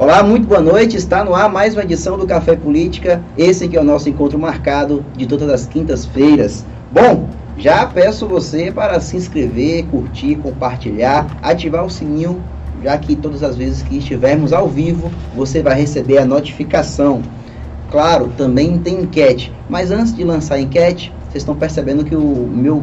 Olá, muito boa noite. Está no ar mais uma edição do Café Política. Esse aqui é o nosso encontro marcado de todas as quintas-feiras. Bom, já peço você para se inscrever, curtir, compartilhar, ativar o sininho, já que todas as vezes que estivermos ao vivo, você vai receber a notificação. Claro, também tem enquete, mas antes de lançar a enquete, vocês estão percebendo que o meu,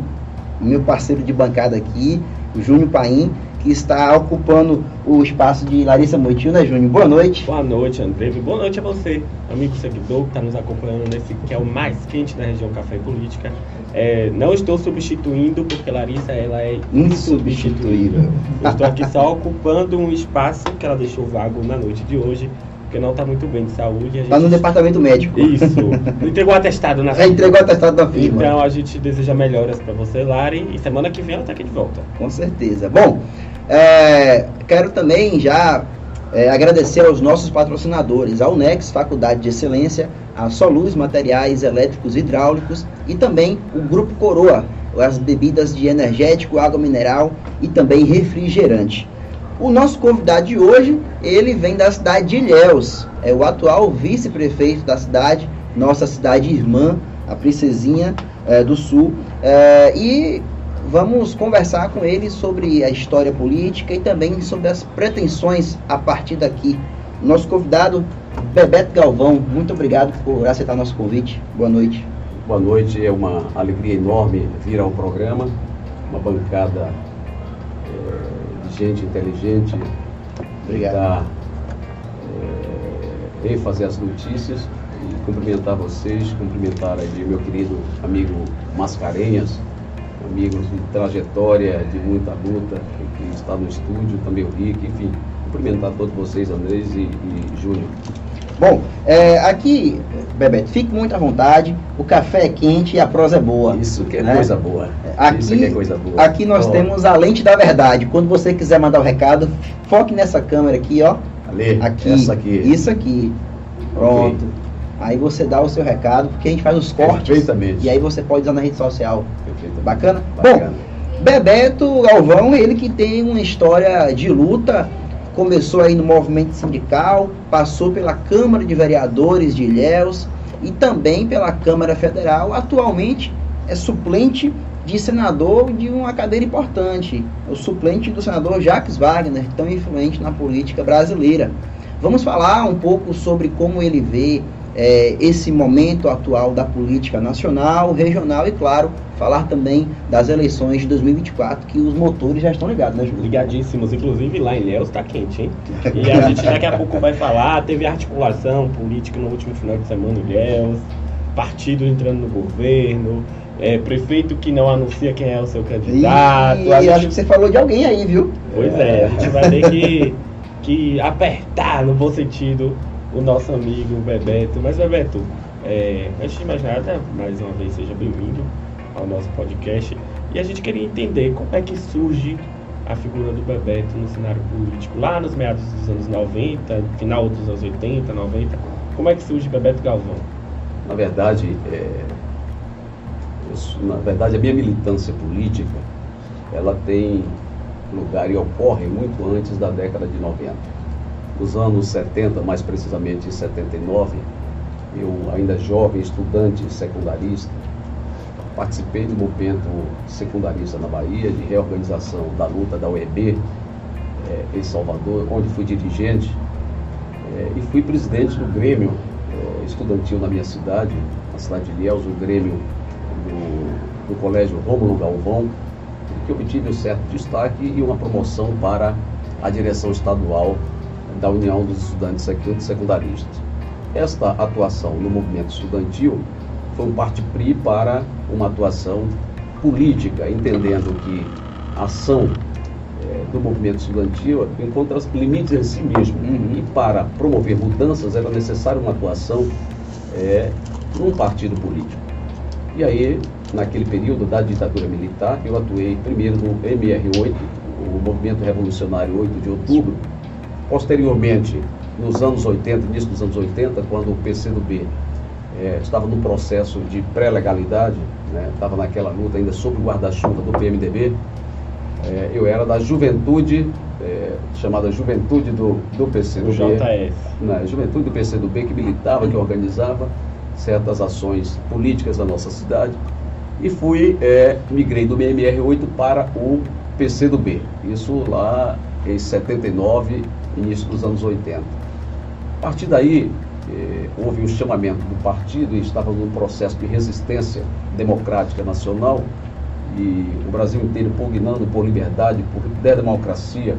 meu parceiro de bancada aqui, o Júnior Paim, que está ocupando o espaço de Larissa Moitinho, né, Júnior? Boa noite. Boa noite, André. Boa noite a você, amigo seguidor que está nos acompanhando nesse que é o mais quente da região Café Política. É, não estou substituindo, porque Larissa ela é insubstituível. Estou aqui só ocupando um espaço que ela deixou vago na noite de hoje porque não está muito bem de saúde. Está no departamento médico. Isso. Entregou atestado na firma. É, entregou atestado na firma. Então a gente deseja melhoras para você, Lari, e semana que vem ela está aqui de volta. Com certeza. Bom, é, quero também já é, agradecer aos nossos patrocinadores, a Unex, Faculdade de Excelência, a Soluz Materiais Elétricos e Hidráulicos e também o Grupo Coroa, as bebidas de energético, água mineral e também refrigerante. O nosso convidado de hoje, ele vem da cidade de Ilhéus, é o atual vice-prefeito da cidade, nossa cidade irmã, a Princesinha é, do Sul, é, e Vamos conversar com ele sobre a história política e também sobre as pretensões a partir daqui. Nosso convidado, Bebeto Galvão, muito obrigado por aceitar nosso convite. Boa noite. Boa noite, é uma alegria enorme vir ao programa, uma bancada é, de gente inteligente, obrigado. é, ênfase às notícias e cumprimentar vocês, cumprimentar aí meu querido amigo Mascarenhas, amigos de trajetória, de muita luta, que está no estúdio, também o Rick, enfim, cumprimentar todos vocês, Andrés e, e Júnior. Bom, é, aqui, Bebeto, fique muito à vontade, o café é quente e a prosa é boa. Isso que é né? coisa boa. Aqui, Isso que é coisa boa. Aqui nós oh. temos a lente da verdade. Quando você quiser mandar o recado, foque nessa câmera aqui, ó. Ali, aqui, essa aqui. Isso aqui. Pronto. Okay. Aí você dá o seu recado, porque a gente faz os cortes. Perfeitamente. E aí você pode usar na rede social. Bacana? Bacana. Bom, Bebeto Galvão, ele que tem uma história de luta, começou aí no movimento sindical, passou pela Câmara de Vereadores de Ilhéus e também pela Câmara Federal. Atualmente é suplente de senador de uma cadeira importante, o suplente do senador Jacques Wagner, tão influente na política brasileira. Vamos falar um pouco sobre como ele vê é, esse momento atual da política nacional, regional e, claro, falar também das eleições de 2024, que os motores já estão ligados, né, Júlio? Ligadíssimos. Inclusive, lá em Léus está quente, hein? E a gente daqui a pouco vai falar, teve articulação política no último final de semana em Léus, partido entrando no governo, é, prefeito que não anuncia quem é o seu candidato. E gente... acho que você falou de alguém aí, viu? Pois é, a gente vai ter que, que apertar, no bom sentido, o nosso amigo Bebeto. Mas, Bebeto, é, antes de mais nada, mais uma vez seja bem-vindo ao nosso podcast. E a gente queria entender como é que surge a figura do Bebeto no cenário político. Lá nos meados dos anos 90, final dos anos 80, 90, como é que surge Bebeto Galvão? Na verdade, é, na verdade a minha militância política, ela tem lugar e ocorre muito antes da década de 90 nos anos 70, mais precisamente em 79, eu ainda jovem, estudante secundarista, participei do movimento secundarista na Bahia, de reorganização da luta da UEB é, eh, em Salvador, onde fui dirigente é, e fui presidente do Grêmio é, estudantil na minha cidade, na cidade de Ilhéus, o Grêmio do, do Colégio Rômulo Galvão, que obtive um certo destaque e uma promoção para a direção estadual da União dos Estudantes Secundaristas. Esta atuação no movimento estudantil foi um parte-pri para uma atuação política, entendendo que a ação é, do movimento estudantil encontra limites em si mesmo. Uhum. E para promover mudanças era necessária uma atuação é, num partido político. E aí, naquele período da ditadura militar, eu atuei primeiro no MR8, o Movimento Revolucionário 8 de Outubro, Posteriormente, nos anos 80, início dos anos 80, quando o PCdoB é, estava no processo de pré-legalidade, né, estava naquela luta ainda sob o guarda-chuva do PMDB, é, eu era da juventude é, chamada Juventude do, do PCdoB. O JS. Né, Juventude do PCdoB que militava, que organizava certas ações políticas da nossa cidade. E fui, é, migrei do MMR8 para o PCdoB. Isso lá em 79, início dos anos 80. A partir daí, eh, houve um chamamento do partido e estava num processo de resistência democrática nacional e o Brasil inteiro pugnando por liberdade, por democracia.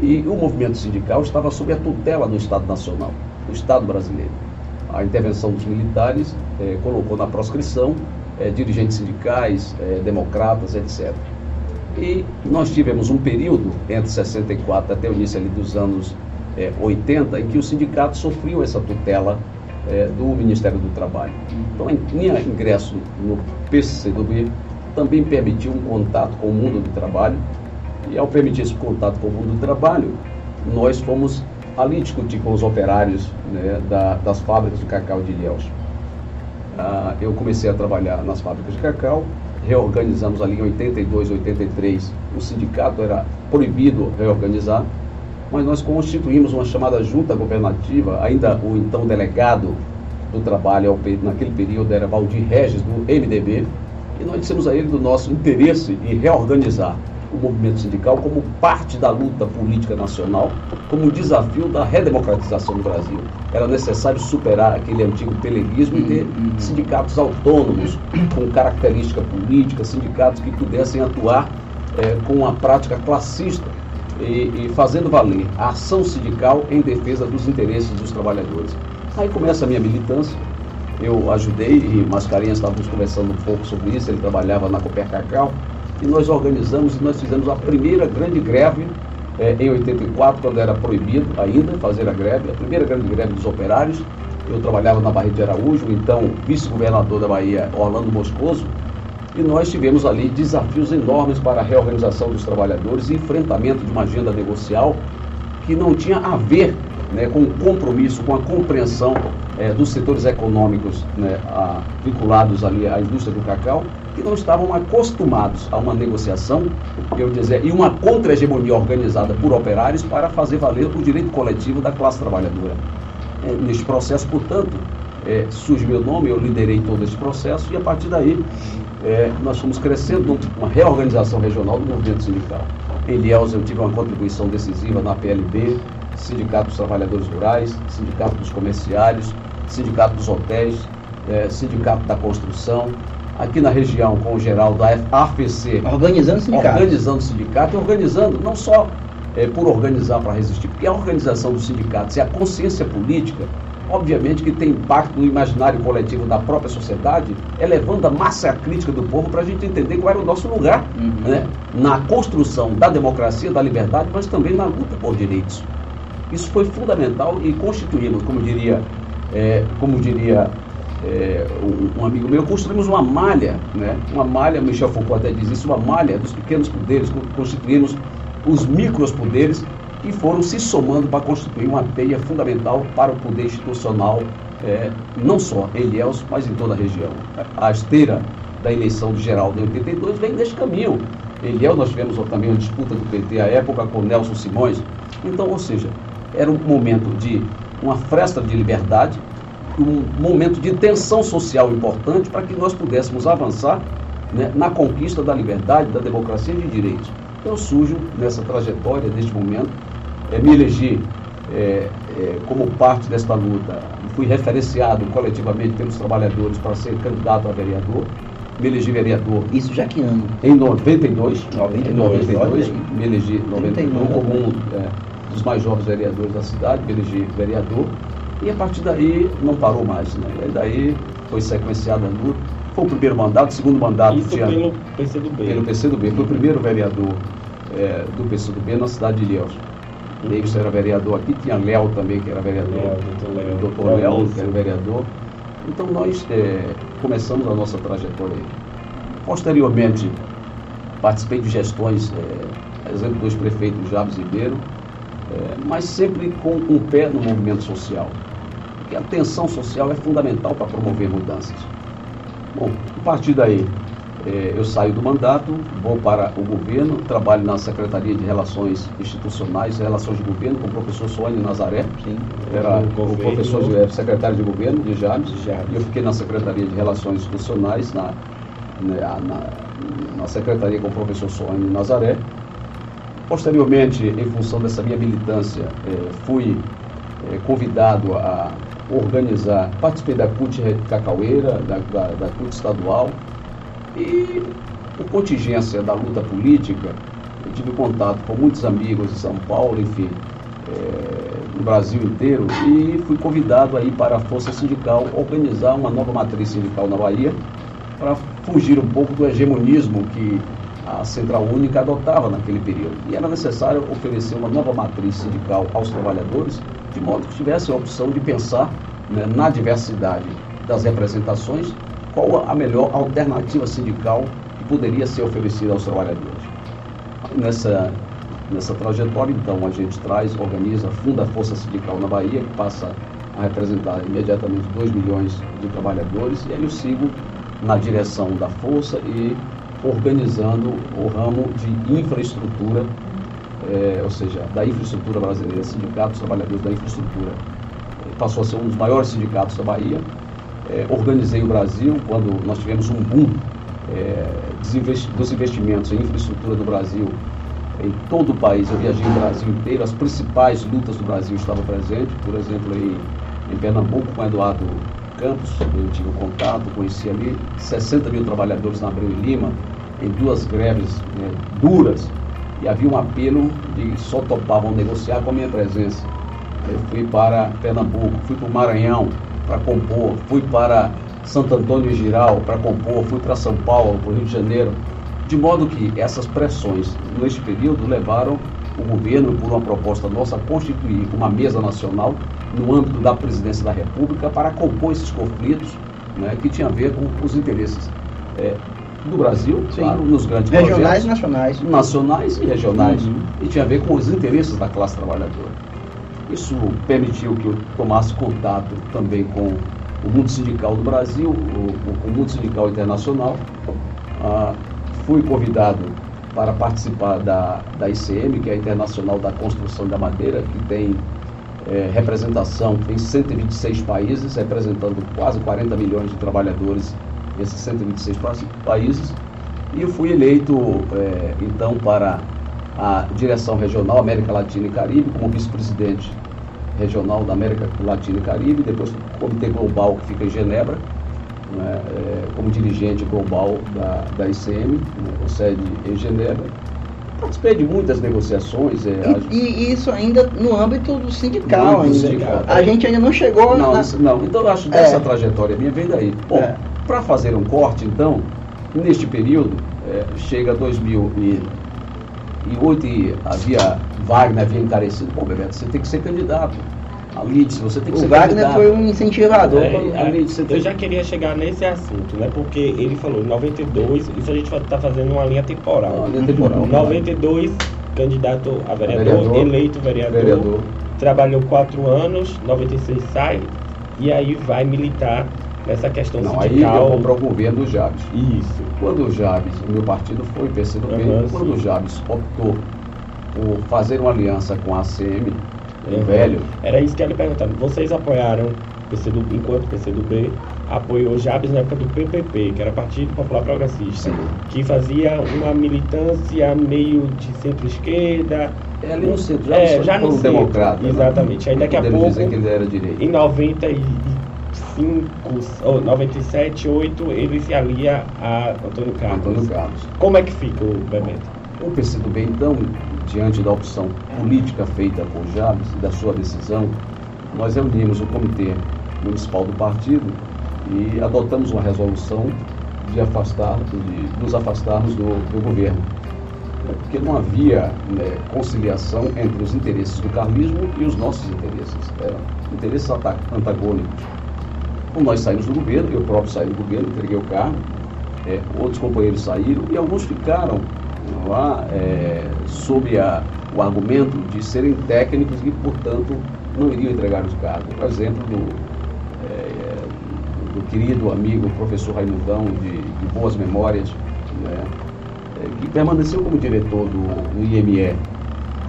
E o movimento sindical estava sob a tutela do Estado Nacional, do Estado brasileiro. A intervenção dos militares eh, colocou na proscrição eh, dirigentes sindicais, eh, democratas, etc. E nós tivemos um período, entre 64 até o início dos anos 80, em que o sindicato sofreu essa tutela do Ministério do Trabalho. Então, minha ingresso no PCdoB também permitiu um contato com o mundo do trabalho. E ao permitir esse contato com o mundo do trabalho, nós fomos ali discutir com os operários né, da, das fábricas de cacau de Ilhéus. Ah, eu comecei a trabalhar nas fábricas de cacau, reorganizamos ali em 82, 83. O sindicato era proibido reorganizar, mas nós constituímos uma chamada junta governativa, ainda o então delegado do trabalho naquele período era Valdir Regis, do MDB, e nós dissemos a ele do nosso interesse em reorganizar o movimento sindical como parte da luta política nacional, como um desafio da redemocratização do Brasil. Era necessário superar aquele antigo peleguismo e ter uhum, uhum. sindicatos autônomos, com característica política, sindicatos que pudessem atuar é, com a prática classista e, e fazendo valer a ação sindical em defesa dos interesses dos trabalhadores. Aí começa a minha militância, eu ajudei e Mascarenhas estávamos conversando um pouco sobre isso, ele trabalhava na Coper Cacau, e nós organizamos e nós fizemos a primeira grande greve eh, em 84, quando era proibido ainda fazer a greve, a primeira grande greve dos operários. Eu trabalhava na Barra de Araújo, então vice-governador da Bahia, Orlando Moscoso, e nós tivemos ali desafios enormes para a reorganização dos trabalhadores enfrentamento de uma agenda negocial que não tinha a ver né, com o compromisso, com a compreensão é, dos setores econômicos né, a, vinculados ali à indústria do cacau, que não estavam acostumados a uma negociação, eu dizer, e uma contra-hegemonia organizada por operários para fazer valer o direito coletivo da classe trabalhadora. É, neste processo, portanto, é, surge meu nome, eu liderei todo esse processo e a partir daí é, nós fomos crescendo uma reorganização regional do movimento sindical. Em Ilhéus eu tive uma contribuição decisiva na PLB, Sindicato dos Trabalhadores Rurais, Sindicato dos Comerciários, Sindicato dos Hotéis, é, Sindicato da Construção, aqui na região com o geral da AFC. Organizando o sindicato. Organizando o sindicato e organizando, não só é, por organizar para resistir, porque a organização dos sindicatos e a consciência política, obviamente que tem impacto no imaginário coletivo da própria sociedade, elevando a massa crítica do povo para a gente entender qual era o nosso lugar uhum. né, na construção da democracia, da liberdade, mas também na luta por direitos. Isso foi fundamental e constituímos, como diria, é, como diria é, um, amigo meu, construímos uma malha, né? uma malha, Michel Foucault até diz isso, uma malha dos pequenos poderes, constituímos os micros poderes que foram se somando para constituir uma teia fundamental para o poder institucional, é, não só em Ilhéus, mas em toda a região. A esteira da eleição de geral de 82 vem deste caminho. Em Ilhéus nós tivemos também uma disputa do PT à época com Nelson Simões. Então, ou seja, era um momento de uma fresta de liberdade, um momento de tensão social importante para que nós pudéssemos avançar né, na conquista da liberdade, da democracia e de direitos. Eu sujo nessa trajetória, neste momento, é, me elegi é, é, como parte desta luta, fui referenciado coletivamente pelos trabalhadores para ser candidato a vereador, me elegi vereador. Isso já que ano? Em 92, 92, em 92 me elegi em 92 como um, é, dos mais jovens vereadores da cidade, me elegi vereador, e a partir daí não parou mais, né? E daí foi sequenciada a luta. Foi o primeiro mandato, o segundo mandato Isso tinha, pelo PCdoB. Pelo PCdoB. Foi o primeiro vereador é, do PCdoB na cidade de Ilhéus. Davis era vereador aqui, tinha Léo também, que era vereador. Léo, doutor Léo, que era vereador. Então nós é, começamos a nossa trajetória aí. Posteriormente, participei de gestões, é, exemplo dos prefeitos Jabes Ribeiro, é, mas sempre com um pé no movimento social. Porque a tensão social é fundamental para promover mudanças. Bom, a partir daí, é, eu saio do mandato, vou para o governo, trabalho na Secretaria de Relações Institucionais e Relações de Governo com o professor Soane Nazaré, Sim, era o, professor de, é, secretário de governo de Jales, e eu fiquei na Secretaria de Relações Institucionais, na, na, na, na Secretaria com o professor Soane Nazaré. Posteriormente, em função dessa minha militância, é, fui é, convidado a organizar, participei da CUT Cacaueira, da, da, da CUT estadual, e por contingência da luta política, eu tive contato com muitos amigos em São Paulo, enfim, é, no Brasil inteiro, e fui convidado aí para a Força Sindical organizar uma nova matriz sindical na Bahia, para fugir um pouco do hegemonismo que a Central Única adotava naquele período. E era necessário oferecer uma nova matriz sindical aos trabalhadores, de modo que tivesse a opção de pensar né, na diversidade das representações qual a melhor alternativa sindical que poderia ser oferecida aos trabalhadores. Nessa, nessa trajetória, então, a gente traz, organiza, funda a Força Sindical na Bahia, que passa a representar imediatamente 2 milhões de trabalhadores, e aí eu sigo na direção da Força e organizando o ramo de infraestrutura, é, ou seja, da infraestrutura brasileira, Sindicato dos Trabalhadores da Infraestrutura. Passou a ser um dos maiores sindicatos da Bahia, é, organizei o Brasil quando nós tivemos um boom é, dos investimentos em infraestrutura do Brasil em todo o país. Eu viajei o Brasil inteiro, as principais lutas do Brasil estavam presentes, por exemplo, em, em Pernambuco com Eduardo Campos, eu tive contato, conheci ali 60 mil trabalhadores na Abreu e Lima, em duas greves né, duras, e havia um apelo de só topavam negociar com a minha presença. Eu fui para Pernambuco, fui para o Maranhão, para compor, fui para Santo Antônio e Giral para compor, fui para São Paulo, para o Rio de Janeiro, de modo que essas pressões neste período levaram o governo, por uma proposta nossa, constituir uma mesa nacional no âmbito da presidência da República para compor esses conflitos né, que tinham a ver com os interesses é, do Brasil, Sim. claro, nos grandes regionais projetos, e nacionais. Nacionais e regionais. Uhum. E tinha a ver com os interesses da classe trabalhadora. Isso permitiu que eu tomasse contato também com o mundo sindical do Brasil, o, o mundo sindical internacional. Ah, fui convidado para participar da, da ICM, que é a Internacional da Construção da Madeira, que tem é, representação em 126 países, representando quase 40 milhões de trabalhadores nesses 126 países. E eu fui eleito, é, então, para a direção regional América Latina e Caribe, como vice-presidente regional da América Latina e Caribe, depois o Comitê Global, que fica em Genebra, né, é, como dirigente global da, da ICM, né, com sede em Genebra. Participei de muitas negociações. É, e, e, isso ainda no âmbito do sindical. Ainda. Sindical. A gente ainda não chegou. Não, na... não então eu acho dessa é. trajetória minha vem daí. Bom, é. para fazer um corte, então, neste período, é, chega 2000 e e havia Wagner havia encarecido, pô, Bebeto, você tem que ser candidato. A Lides, você tem que o Wagner foi um incentivador. É, a, Lides, eu já queria chegar nesse assunto, né? Porque ele falou, em 92, isso a gente está fazendo uma linha temporal. Uma linha temporal. 92, candidato a vereador, a vereador eleito vereador, vereador, trabalhou quatro anos, 96 sai, e aí vai militar nessa questão Não, sindical. Aí eu para o governo do Jabes. Isso. Quando o Jabes, o meu partido foi PCdoB, uhum, quando sim. o Jabes optou por fazer uma aliança com a ACM, uhum. velho. Era isso que lhe perguntar. Vocês apoiaram PCdoB, enquanto PCdoB apoiou Jabes na época do PPP, que era Partido Popular Progressista, sim. que fazia uma militância meio de centro-esquerda, é ali no centro, já, é, já no centro, democrata. Né? Exatamente. Né? Aí daqui a pouco, que ele era direito. em 90 e 95, 97, 8, ele se alia a Antônio Carlos. Antônio Carlos. Como é que fica o Bebeto? O PCdoB, então, diante da opção política feita por Jabes e da sua decisão, nós reunimos o comitê municipal do partido e adotamos uma resolução de, afastar, de nos afastarmos do, do governo. É porque não havia né, conciliação entre os interesses do carlismo e os nossos interesses. Eram interesses antagônicos. Como nós saímos do governo, eu próprio saí do governo, entreguei o cargo, é, outros companheiros saíram e alguns ficaram lá é, sob a, o argumento de serem técnicos e, portanto, não iriam entregar os cargos. Por exemplo, do, é, do querido amigo professor Raimundão, de, de boas memórias, né, é, que permaneceu como diretor do, do IME.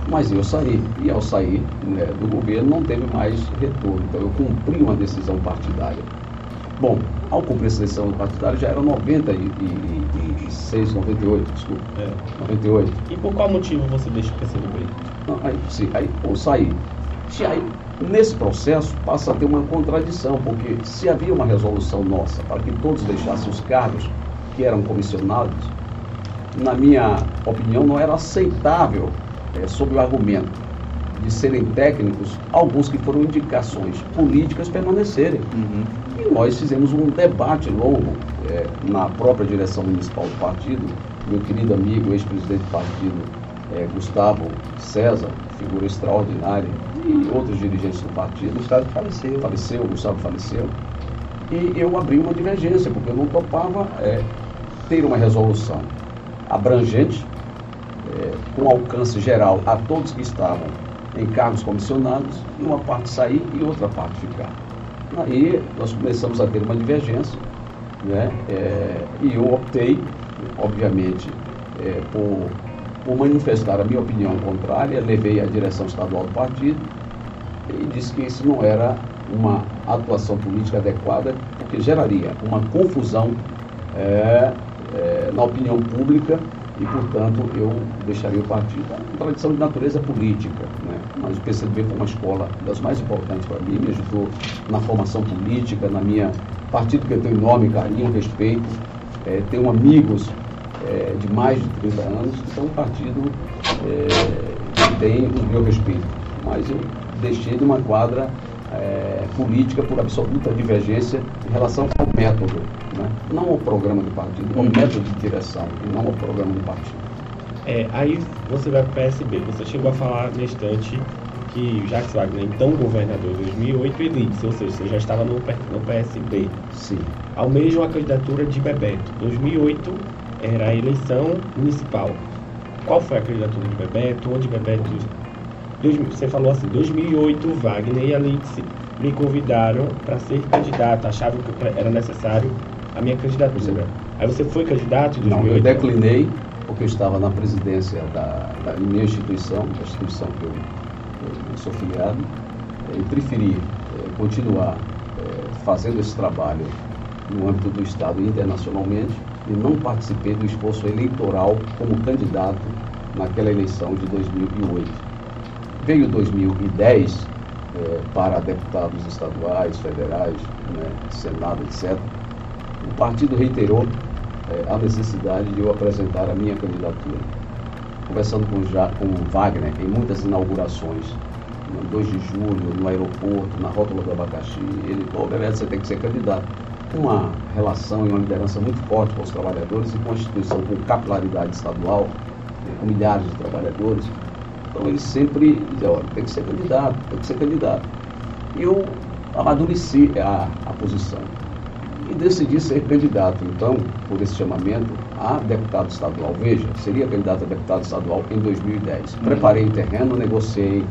Mas eu saí, e ao sair né, do governo não teve mais retorno. Então eu cumpri uma decisão partidária. Bom, ao cumprir essa decisão partidária já era 96, 98, desculpa. É. 98. E por qual motivo você deixa o PCdoB? Não, aí, sim, aí eu saí. E aí, nesse processo, passa a ter uma contradição, porque se havia uma resolução nossa para que todos deixassem os cargos que eram comissionados, na minha opinião, não era aceitável, é, sob o argumento de serem técnicos, alguns que foram indicações políticas permanecerem. Uhum. Nós fizemos um debate longo é, na própria direção municipal do partido, meu querido amigo, ex-presidente do partido, é, Gustavo César, figura extraordinária, e outros dirigentes do partido. Gustavo faleceu. Faleceu, Gustavo faleceu. E eu abri uma divergência, porque eu não topava é, ter uma resolução abrangente, é, com alcance geral a todos que estavam em cargos comissionados, e uma parte sair e outra parte ficar. Aí nós começamos a ter uma divergência, né? É, e eu optei, obviamente, é, por por manifestar a minha opinião contrária, levei à direção estadual do partido e disse que isso não era uma atuação política adequada, porque geraria uma confusão é, é, na opinião pública e, portanto, eu deixaria o partido. É uma tradição de natureza política, né? mas o PCdoB foi uma escola das mais importantes para mim, me ajudou na formação política, na minha partido que eu tenho enorme carinho, respeito, é, tenho amigos é, de mais de 30 anos, então o partido é, tem o meu respeito. Mas eu deixei de uma quadra é, política por absoluta divergência em relação ao método, né? não ao programa do partido, ao uhum. método de direção, e não ao programa do partido. É, aí você vai para o PSB. Você chegou a falar na instante que Jacques Wagner, então governador de 2008, ele disse, ou seja, você já estava no, no PSB. Sim. Almeja uma candidatura de Bebeto. 2008 era a eleição municipal. Qual foi a candidatura de Bebeto? Onde Bebeto. você falou assim, 2008, Wagner e Alice me convidaram para ser candidato, achavam que era necessário a minha candidatura. Aí você foi candidato em 2008? Não, eu declinei, porque eu estava na presidência da, da minha instituição, da instituição que eu, eu sou filiado, e preferi é, continuar é, fazendo esse trabalho no âmbito do Estado e internacionalmente, e não participei do esforço eleitoral como candidato naquela eleição de 2008. Veio 2010 é, para deputados estaduais, federais, né, Senado, etc. O partido reiterou é, a necessidade de eu apresentar a minha candidatura. Conversando com, já, com o Wagner em muitas inaugurações, no 2 de julho, no aeroporto, na rótula do abacaxi, ele Bebeto, você tem que ser candidato uma relação e uma liderança muito forte com os trabalhadores e com a instituição com capilaridade estadual, né, com milhares de trabalhadores. Então ele sempre dizia, olha, tem que ser candidato, tem que ser candidato. E eu amadureci a, a posição e decidi ser candidato, então, por esse chamamento, a deputado estadual. Veja, seria candidato a deputado estadual em 2010. Uhum. Preparei o terreno, negociei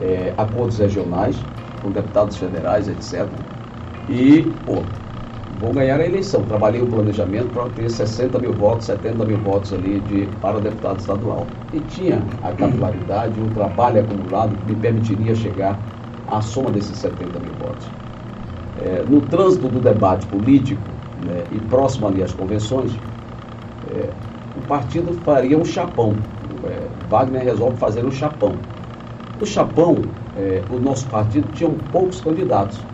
é, acordos regionais com deputados federais, etc. E, pô, vou ganhar a eleição. Trabalhei o planejamento para ter 60 mil votos, 70 mil votos ali de, para deputado estadual. E tinha a capilaridade, um trabalho acumulado que me permitiria chegar à soma desses 70 mil votos. É, no trânsito do debate político né, e próximo ali às convenções, é, o partido faria um chapão. É, Wagner resolve fazer um chapão. O chapão, é, o nosso partido tinha poucos candidatos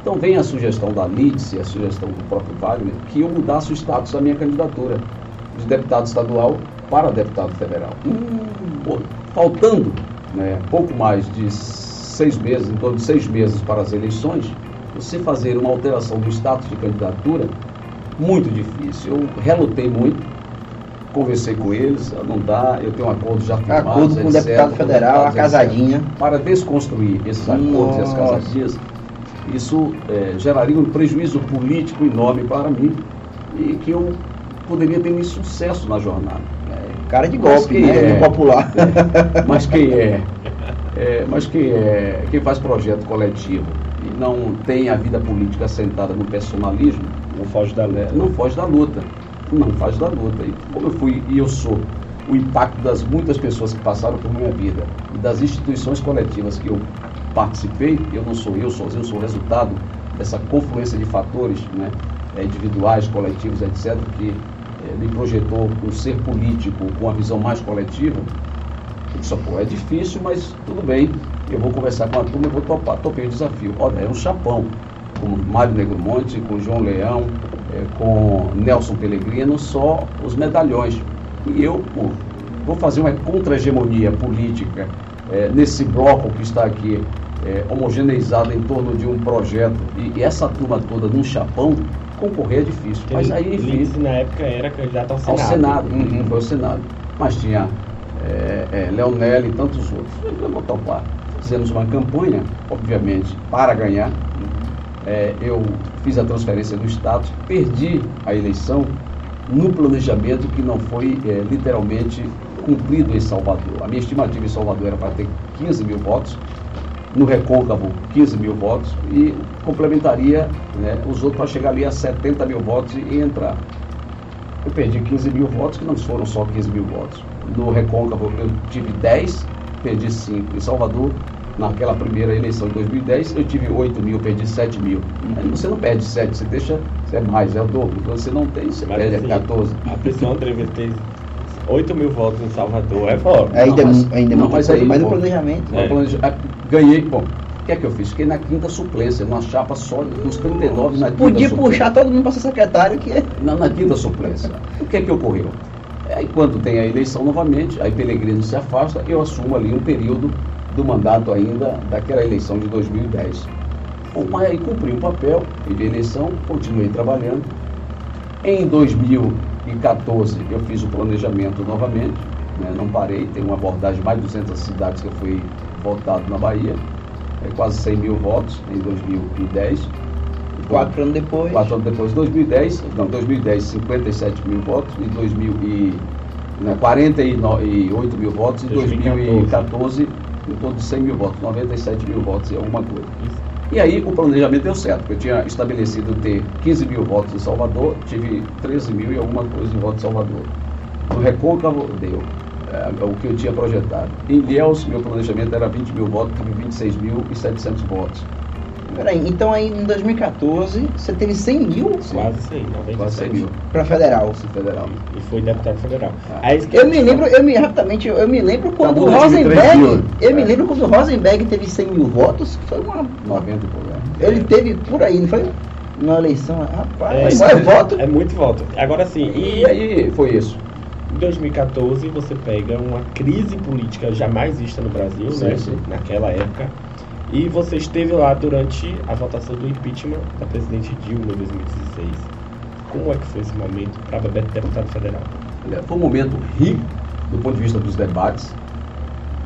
então vem a sugestão da Lídice, a sugestão do próprio Wagner, que eu mudasse o status da minha candidatura de deputado estadual para deputado federal. Hum, faltando né, pouco mais de seis meses, em torno de seis meses para as eleições, você fazer uma alteração do status de candidatura, muito difícil. Eu relutei muito, conversei com eles, não dá, eu tenho um acordo já firmado. Acordo com o deputado federal, a casadinha. Para desconstruir esses acordos Nossa. e as casadinhas, isso é, geraria um prejuízo político enorme para mim e que eu poderia ter um sucesso na jornada. É, cara de golpe, né? É, popular. É, mas quem é, é, mas quem é, quem faz projeto coletivo e não tem a vida política assentada no personalismo, não foge da luta. Não foge da luta. não faz da luta. E como eu fui e eu sou o impacto das muitas pessoas que passaram por minha vida e das instituições coletivas que eu participei, eu não sou eu sozinho, eu sou o resultado dessa confluência de fatores né, eh, individuais, coletivos, etc., que é, me projetou um ser político com uma visão mais coletiva. Isso pô, é difícil, mas tudo bem. Eu vou conversar com a turma, eu vou topar, topei o desafio. Olha, é um chapão, com Mário Negromonte, com João Leão, é, com Nelson Pellegrino, só os medalhões. E eu pô, vou fazer uma contra-hegemonia política é, nesse bloco que está aqui é, homogeneizado em torno de um projeto e, e, essa turma toda num chapão, concorrer é difícil. Porque Mas aí, enfim. na época era candidato ao Senado. Ao Senado, uhum. foi ao Senado. Mas tinha é, é, Leonel e tantos outros. Vou topar. Fizemos uma campanha, obviamente, para ganhar. É, eu fiz a transferência do status, perdi a eleição no planejamento que não foi é, literalmente cumprido em Salvador. A minha estimativa em Salvador era para ter 15 mil votos, no Recôncavo 15 mil votos e complementaria né, os outros para chegar ali a 70 mil votos e, entrar. Eu perdi 15 mil votos, que não foram só 15 mil votos. No Recôncavo eu tive 10, perdi 5. Em Salvador, naquela primeira eleição de 2010, eu tive 8 mil, perdi 7 mil. Aí você não perde 7, você deixa, você é mais, é o dobro. Então você não tem, você Mas, perde assim, 14. A pessoa fez 8 mil votos em Salvador, é fora. É, ainda, não, mas, ainda não, mas, aí, mas no planejamento. É. Ganhei, bom, o que é que eu fiz? Fiquei na quinta suplência, numa chapa só dos 39 na quinta Podia puxar todo mundo para ser secretário que é. Na, na quinta suplência. o que é que ocorreu? Aí quando tem a eleição novamente, aí Pelegrino se afasta, eu assumo ali um período do mandato ainda daquela eleição de 2010. Bom, mas aí cumpri o papel, teve a eleição, continuei trabalhando. Em 2014 eu fiz o planejamento novamente, né, não parei, tem uma abordagem de mais de 200 cidades que eu fui votado na Bahia é, quase 100 mil votos em 2010. Quatro anos depois. Quatro anos depois, 2010, não, 2010, 57 mil votos, em 2000 e, né, 48 mil votos, em 2014, em torno de 100 mil votos, 97 mil votos e alguma coisa. E aí o planejamento deu certo, porque eu tinha estabelecido ter 15 mil votos em Salvador, tive 13 mil e alguma coisa em votos em Salvador. No Recôncavo deu é, o que eu tinha projetado. Em Ilhéus, meu planejamento era 20 mil votos, tive 26.700 votos. Peraí, então aí em 2014 você teve 100 mil? Quase 100, 97. Quase 100 mil. Para federal. federal. E foi deputado federal. Ah. eu me lembro, eu me rapidamente, eu me lembro quando o Rosenberg, eu é. me lembro quando o Rosenberg teve 100 mil votos, que foi uma 90 por Ele teve por aí, não foi? Na eleição, rapaz, é, é, voto. É muito voto. Agora sim. E, e aí foi isso. Em 2014 você pega uma crise política jamais vista no Brasil, sim, né? Sim. Naquela época. E você esteve lá durante a votação do impeachment da presidente Dilma em 2016. Como é que foi esse momento para Bebeto deputado federal? Foi um momento rico do ponto de vista dos debates.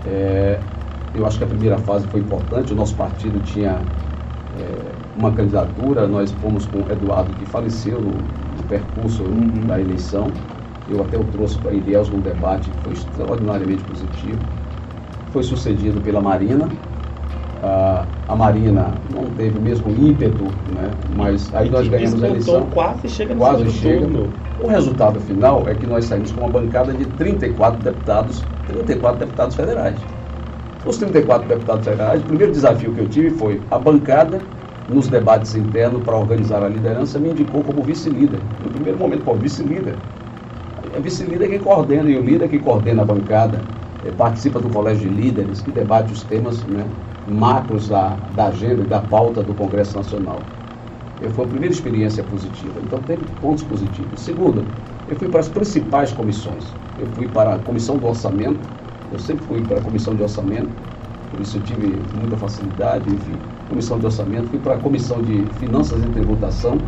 É, eu acho que a primeira fase foi importante. O nosso partido tinha é, uma candidatura, nós fomos com o Eduardo, que faleceu no, no percurso uhum. da eleição. Eu até o trouxe para Ilhéus num debate que foi extraordinariamente positivo. Foi sucedido pela Marina. Ah, a Marina não teve o mesmo ímpeto, né? mas aí nós ganhamos a eleição. Quase chega no quase chega. Turno. O resultado final é que nós saímos com uma bancada de 34 deputados, 34 deputados federais. Os 34 deputados federais, o primeiro desafio que eu tive foi a bancada nos debates internos para organizar a liderança me indicou como vice-líder. No primeiro momento, como vice-líder é vice-líder que coordena e o líder que coordena a bancada, é, participa do colégio de líderes que debate os temas né, macros da, da agenda e da pauta do Congresso Nacional. Eu, foi a primeira experiência positiva, então teve pontos positivos. Segundo, eu fui para as principais comissões. Eu fui para a comissão do orçamento, eu sempre fui para a comissão de orçamento, por isso eu tive muita facilidade, enfim, comissão de orçamento, fui para a comissão de finanças e tributação,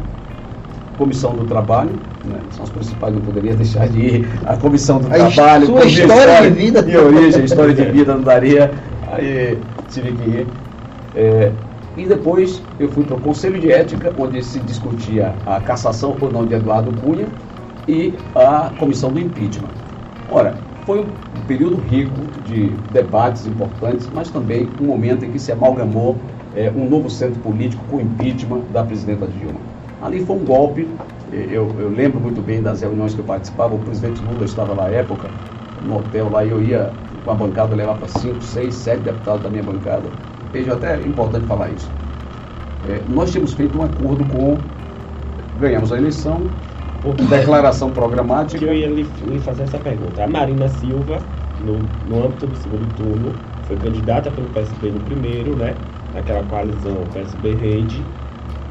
Comissão do Trabalho, né, são os principais, não poderia deixar de ir. A Comissão do a Trabalho, sua história de vida. De origem, história de vida não daria, aí que ir. É, e depois eu fui para o Conselho de Ética, onde se discutia a cassação ou não de Eduardo Cunha e a comissão do impeachment. Ora, foi um período rico de debates importantes, mas também um momento em que se amalgamou é, um novo centro político com o impeachment da presidenta Dilma. Ali foi um golpe Eu, eu, lembro muito bem das reuniões que eu participava, o presidente Lula estava na época, no hotel lá, e eu ia com a bancada, levar para cinco, seis, sete deputados da minha bancada. Veja, até é importante falar isso. É, nós tínhamos feito um acordo com. Ganhamos a eleição, declaração programática. Eu ia lhe, lhe, fazer essa pergunta. A Marina Silva, no, no âmbito do segundo turno, foi candidata pelo PSB no primeiro, né? Naquela coalizão PSB-Rede.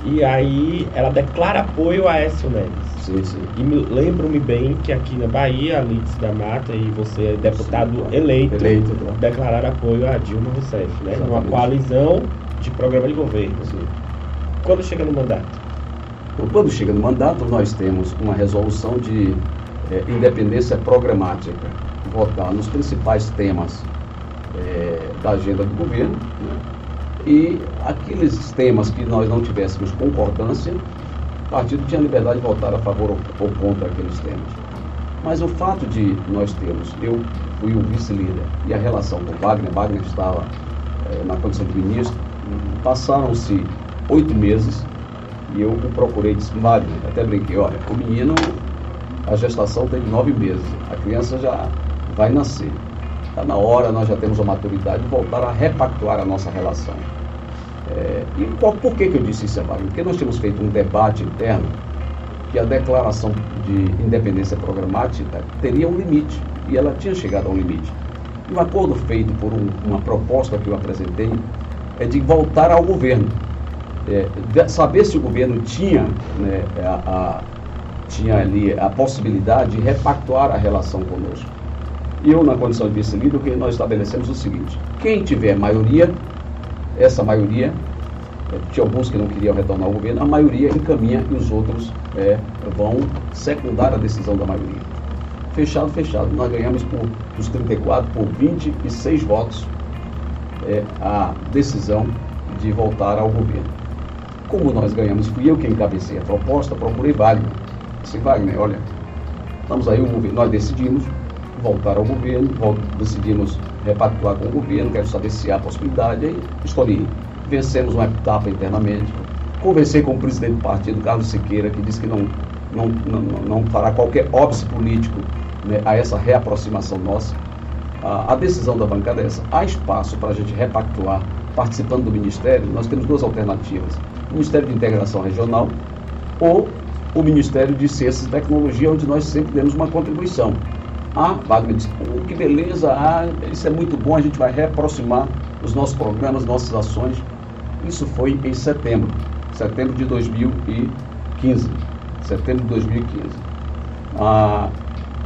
E aí ela declara apoio a Aécio Neves. Sim, sim. E lembro-me bem que aqui na Bahia, a Lides da Mata e você é deputado sim, eleito, eleito declararam apoio a Dilma Rousseff, né? Exatamente. Numa coalizão de programa de governo. Sim. Quando chega no mandato? Quando chega no mandato, nós temos uma resolução de é, independência programática, votar nos principais temas é, da agenda do governo? E aqueles temas que nós não tivéssemos concordância, o partido tinha liberdade de votar a favor ou, contra aqueles temas. Mas o fato de nós termos, eu fui o vice-líder e a relação com Wagner, Wagner estava é, na condição de ministro, passaram-se oito meses e eu procurei disse, Wagner, até brinquei, olha, o menino, a gestação tem nove meses, a criança já vai nascer. Está na hora, nós já temos a maturidade de voltar a repactuar a nossa relação. É, e qual, por que, que eu disse isso, Wagner? Porque nós temos feito um debate interno que a declaração de independência programática teria um limite, e ela tinha chegado a um limite. O acordo feito por um, uma proposta que eu apresentei é de voltar ao governo. É, saber se o governo tinha, né, a, a, tinha ali a possibilidade de repactuar a relação conosco. Eu, na condição de vice-líder, que nós estabelecemos o seguinte: quem tiver maioria essa maioria, é, tinha alguns que não queriam retornar ao governo, a maioria encaminha e os outros é, vão secundar a decisão da maioria. Fechado, fechado. Nós ganhamos por, dos 34 por 26 votos é, a decisão de voltar ao governo. Como nós ganhamos, fui eu quem encabecei a proposta, procurei Wagner. Disse, Wagner, olha, estamos aí, o governo, nós decidimos voltar ao governo, decidimos repactuar com o governo, quero saber se há possibilidade. Aí escolhi. Vencemos uma etapa internamente. Conversei com o presidente do partido, Carlos Siqueira, que disse que não, não, não, não fará qualquer óbice político né, a essa reaproximação nossa. A, a decisão da bancada é essa. Há espaço para a gente repactuar participando do Ministério? Nós temos duas alternativas. O Ministério de Integração Regional ou o Ministério de Ciências e Tecnologia, onde nós sempre demos uma contribuição. Ah, Wagner disse, oh, que beleza, ah, isso é muito bom, a gente vai reaproximar os nossos programas, nossas ações. Isso foi em setembro, setembro de 2015. Setembro de 2015. Ah,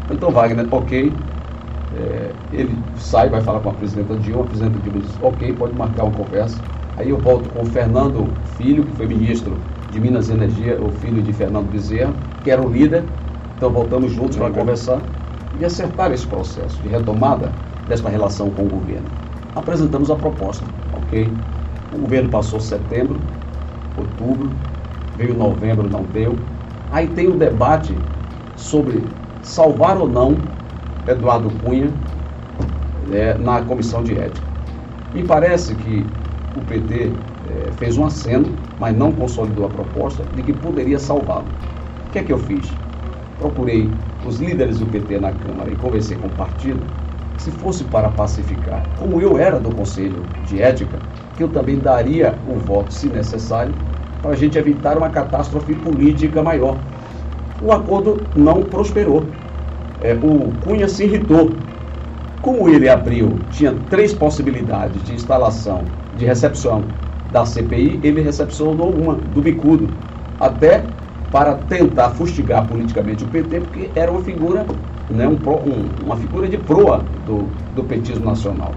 então, Wagner, ok. É, ele sai, vai falar com a presidenta Dilma, a presidenta Dilma diz, ok, pode marcar uma conversa. Aí eu volto com o Fernando Filho, que foi ministro de Minas e Energia, o filho de Fernando Bezerra, que era o líder. Então voltamos juntos para conversar e acertar esse processo de retomada desta relação com o governo. Apresentamos a proposta, ok? O governo passou setembro, outubro, veio novembro, não deu. Aí tem o debate sobre salvar ou não Eduardo Cunha é, na comissão de ética. Me parece que o PT é, fez um aceno, mas não consolidou a proposta de que poderia salvá-lo. O que é que eu fiz? Procurei os líderes do PT na Câmara e conversei com o partido, se fosse para pacificar, como eu era do Conselho de Ética, que eu também daria o voto, se necessário, para a gente evitar uma catástrofe política maior. O acordo não prosperou. É, o Cunha se irritou. Como ele abriu, tinha três possibilidades de instalação, de recepção da CPI, ele recepcionou uma, do bicudo, até para tentar fustigar politicamente o PT, porque era uma figura, né, um, um, uma figura de proa do, do petismo nacional.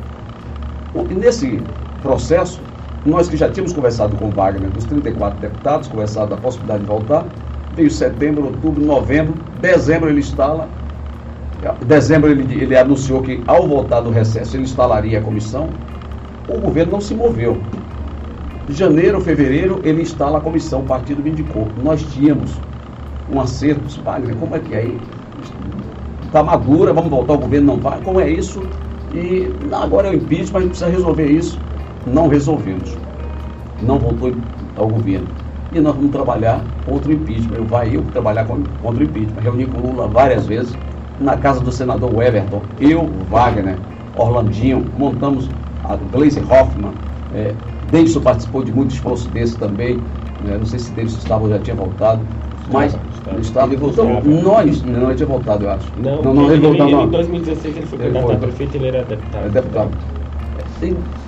E nesse processo, nós que já tínhamos conversado com o Wagner, dos 34 deputados, conversado da possibilidade de voltar, veio setembro, outubro, novembro, dezembro ele instala, dezembro ele, ele anunciou que ao voltar do recesso ele instalaria a comissão, o governo não se moveu janeiro, fevereiro, ele instala a comissão, o partido me indicou. Nós tínhamos um acerto, Wagner, como é que é? Está madura, vamos voltar ao governo, não vai, como é isso? E agora é o impeachment, gente precisa resolver isso. Não resolvemos. Não voltou ao governo. e nós vamos trabalhar contra o impeachment. Eu vai eu trabalhar contra o impeachment. Reuni com Lula várias vezes, na casa do senador Everton, eu, Wagner, Orlandinho, montamos a Glaze Hoffman, é, Davidson participou de muito esforço desse também, né? não sei se Davidson estava ou já tinha voltado, mas estava, ele voltou, então, nós, não, ele tinha voltado, eu acho. Não, não, não ele, voltou, não. Em 2016 ele foi candidato a prefeito, ele era deputado. É deputado.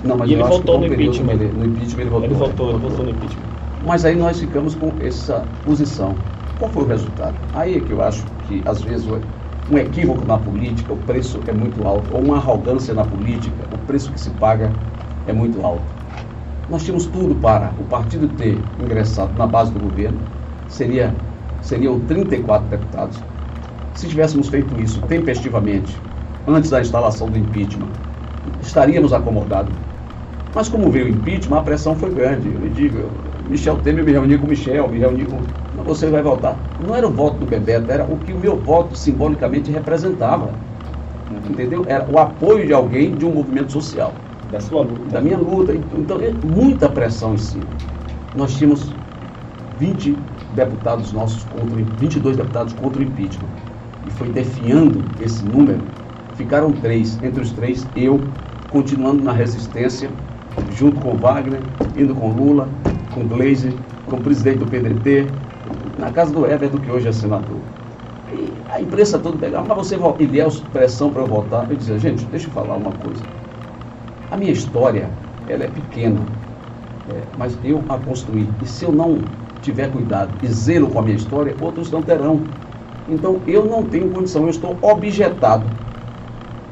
Não, mas e ele voltou no impeachment. Ele, no impeachment ele voltou. Ele voltou, ele voltou no impeachment. Mas aí nós ficamos com essa posição. Qual foi o resultado? Aí é que eu acho que, às vezes, um equívoco na política, o preço é muito alto, ou uma arrogância na política, o preço que se paga é muito alto. Nós tínhamos tudo para o partido ter ingressado na base do governo, seria, seriam 34 deputados. Se tivéssemos feito isso tempestivamente, antes da instalação do impeachment, estaríamos acomodados. Mas como veio o impeachment, a pressão foi grande. Eu lhe digo, Michel Temer me reuni com Michel, me reuni com. Não, você vai votar. Não era o voto do Bebeto, era o que o meu voto simbolicamente representava. Entendeu? Era o apoio de alguém de um movimento social. Da sua luta. Da minha luta. Então, é muita pressão em cima. Nós tínhamos 20 deputados nossos contra 22 deputados contra o impeachment. E foi definhando esse número. Ficaram três. Entre os três, eu, continuando na resistência, junto com Wagner, indo com Lula, com Gleisi, com o presidente do PDT, na casa do Everton, que hoje é senador. E a imprensa toda pegava, mas você e deu pressão para eu votar. Eu dizia, gente, deixa eu falar uma coisa. A minha história, ela é pequena, é, mas eu a construí. E se eu não tiver cuidado e zelo com a minha história, outros não terão. Então eu não tenho condição, eu estou objetado.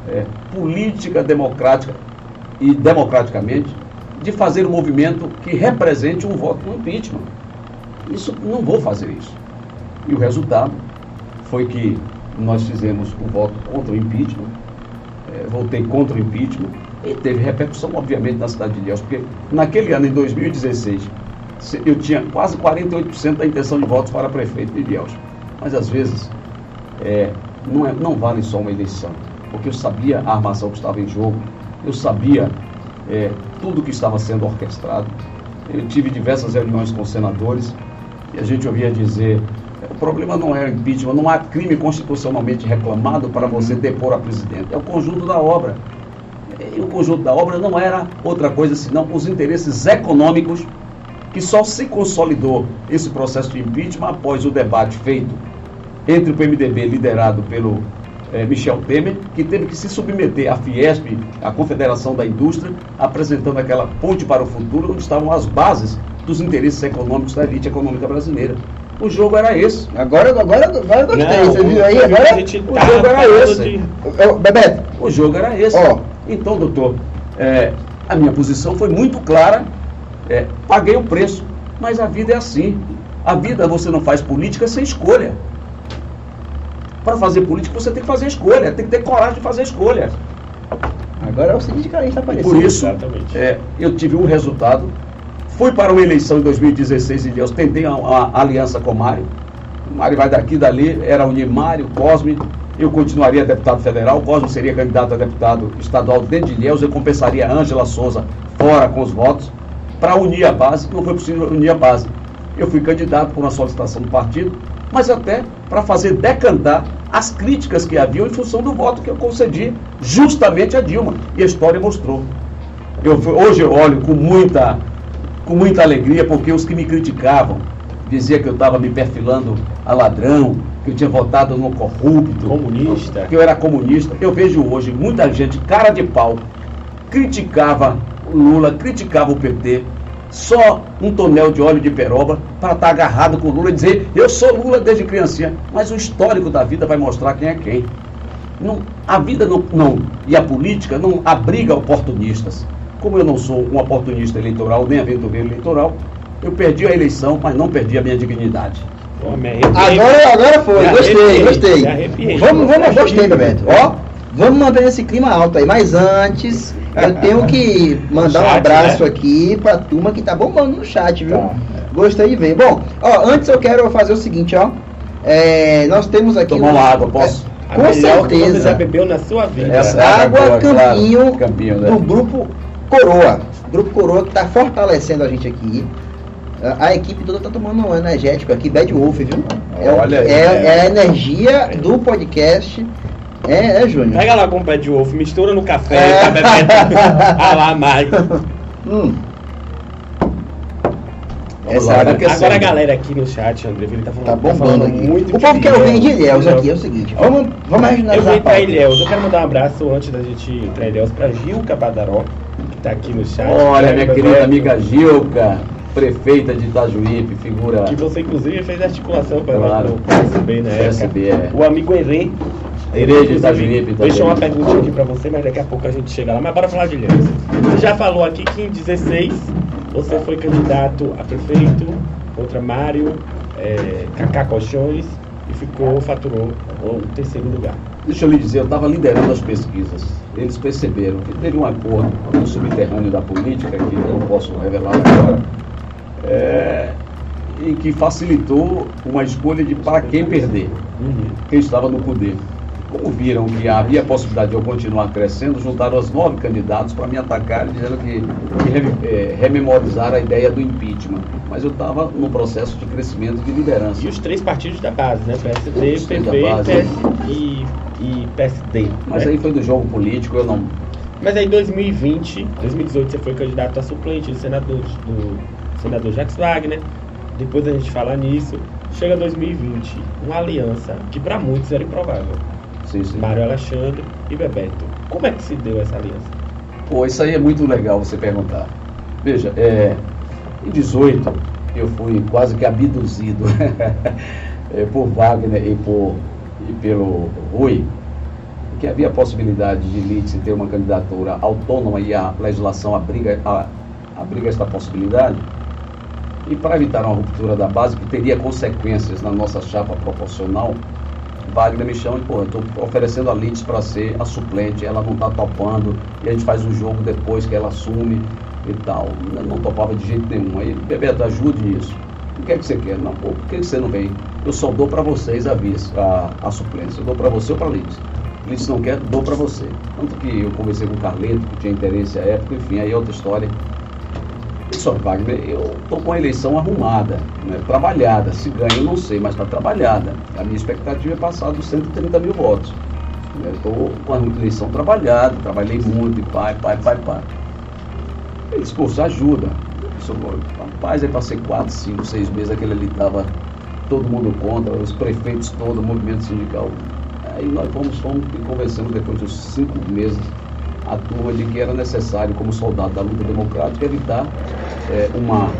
É, política democrática e democraticamente de fazer um movimento que represente um voto no impeachment. Isso não vou fazer isso. E o resultado foi que nós fizemos o voto contra o impeachment, é, votei contra o impeachment e teve repercussão, obviamente, na cidade de Ilhéus, porque naquele ano, em 2016, eu tinha quase 48% da intenção de votos para prefeito de Ilhéus. Mas às vezes é, não, é, não vale só uma eleição, porque eu sabia a armação que estava em jogo, eu sabia é, tudo que estava sendo orquestrado. Eu tive diversas reuniões com senadores e a gente ouvia dizer: o problema não é o impeachment, não há crime constitucionalmente reclamado para você depor a presidente, é o conjunto da obra. E o conjunto da obra não era outra coisa senão os interesses econômicos que só se consolidou esse processo de impeachment após o debate feito entre o PMDB, liderado pelo é, Michel Temer, que teve que se submeter à Fiesp, à Confederação da Indústria, apresentando aquela ponte para o futuro, onde estavam as bases dos interesses econômicos da elite econômica brasileira. O jogo era esse. Agora, agora, agora gostei. Não, você viu aí? Agora o tá jogo era esse. De... Bebeto. O jogo era esse. Oh. Então, doutor, é, a minha posição foi muito clara. É, paguei o preço. Mas a vida é assim. A vida você não faz política sem escolha. Para fazer política, você tem que fazer escolha, tem que ter coragem de fazer escolha. Agora é o seguinte que a gente está aparecendo. Por isso, é, eu tive um resultado. Fui para uma eleição em 2016 e Deus tentei a, a, a aliança com o Mário. Mário vai daqui dali, era unir Mário, Cosme, eu continuaria deputado federal, Cosme seria candidato a deputado estadual dentro de Ilhéus, eu compensaria Ângela Souza fora com os votos, para unir a base, não foi possível unir a base. Eu fui candidato por uma solicitação do partido, mas até para fazer decantar as críticas que haviam em função do voto que eu concedi justamente a Dilma. E a história mostrou. Eu, hoje eu olho com muita, com muita alegria, porque os que me criticavam dizia que eu estava me perfilando a ladrão, que eu tinha votado no corrupto, comunista, que eu era comunista. Eu vejo hoje muita gente, cara de pau, criticava o Lula, criticava o PT, só um tonel de óleo de peroba para estar tá agarrado com o Lula e dizer eu sou Lula desde criancinha. Mas o histórico da vida vai mostrar quem é quem. Não, a vida não, não, e a política não abriga oportunistas. Como eu não sou um oportunista eleitoral, nem aventureiro eleitoral, eu perdi a eleição, mas não perdi a minha dignidade. agora, agora foi, gostei, gostei. Vamos, vamos, gostei, Bebeto. Ó, vamos manter esse clima alto aí, mas antes eu tenho que mandar chat, um abraço né? aqui pra turma que tá bombando no chat, viu? Tá. Gostei de ver. Bom, ó, antes eu quero fazer o seguinte, ó. É, nós temos aqui. Tomar uma água, posso? É, com certeza. você já bebeu na sua vida. Essa água, água campinho, claro, campinho né? do grupo Coroa. Grupo Coroa que está fortalecendo a gente aqui. A, equipe toda tá tomando um energético aqui, Bad Wolf, viu? É, Olha aí, é, é. é a energia do podcast. É, é Júnior. Pega lá com o Bad Wolf, mistura no café, É. tá bebendo. Ah lá, mais. Hum. Essa lá, água- aquecendo. Agora a galera aqui no chat, André, ele tá falando, Tá bombando falando aqui. muito o povo quer ouvir de Ilhéus aqui, é o seguinte. Vamos, vamos Eu regionalizar vou a entrar em Ilhéus. Eu quero mandar um abraço antes da gente entrar em Ilhéus pra Gilca Badaró, que tá aqui no chat. Olha, minha querida amiga Gilca, prefeita de Itajuípe, figura Que você, inclusive, fez articulação para Claro. no PSB. PSB, é. O amigo Herê. Herê de Itajuípe também. Deixou uma perguntinha aqui pra você, mas daqui a pouco a gente chega lá. Mas bora falar de Ilhéus. Você já falou aqui que em 16 você foi candidato a prefeito contra Mário, é, Cacá Colchões e ficou, faturou o terceiro lugar. Deixa eu lhe dizer, eu estava liderando as pesquisas. Eles perceberam que teve um acordo no subterrâneo da política, que eu não posso revelar agora, é, e que facilitou uma escolha de para quem perder, quem estava no poder. Como viram que havia possibilidade de eu continuar crescendo, juntaram os nove candidatos para me atacar, dizendo que, que re- eh, rememorizaram a ideia do impeachment. Mas eu estava no processo de crescimento de liderança. E os três partidos da base, né? Da PP. PS e, e PSD. Mas né? aí foi do jogo político, eu não, Mas aí em 2020, 2018 você foi candidato a suplente do senador, do senador Jacques Wagner. Depois a gente fala nisso. Chega 2020, uma aliança que para muitos era improvável. Sim, sim. Mário Alexandre e Bebeto. Como é que se deu essa aliança? Pô, isso aí é muito legal você perguntar. Veja, é, em 18 eu fui quase que abduzido é, por Wagner e, por, e pelo Rui, que havia a possibilidade de Lídice ter uma candidatura autônoma e a legislação abriga, a, abriga esta possibilidade. E para evitar uma ruptura da base que teria consequências na nossa chapa proporcional, Wagner me chama e, pô, eu estou oferecendo a Lides para ser a suplente, ela não está topando, e a gente faz um jogo depois que ela assume e tal. Eu não topava de jeito nenhum. Aí, Bebeto, ajude nisso. O que é que você quer? Não, pô, por que você não vem? Eu só dou para vocês a, vice, a, a suplência. Eu dou para você ou para Lides. Lides não quer, dou para você. Tanto que eu conversei com o Carleto, que tinha interesse à época, enfim, aí é outra história. E só, Wagner, eu estou com a eleição arrumada, né, trabalhada. Se ganha, eu não sei, mas está trabalhada. A minha expectativa é passar dos 130 mil votos. Estou com a eleição trabalhada, trabalhei muito, e pai, pai, pai, pai. Pô, isso ajuda. Disse, Rapaz, aí passei 4, 5, 6 meses, aquele ali estava todo mundo contra, os prefeitos todos, o movimento sindical. Aí nós fomos, fomos e conversamos depois dos cinco meses a turma de que era necessário, como soldado da luta democrática, evitar eh, uma,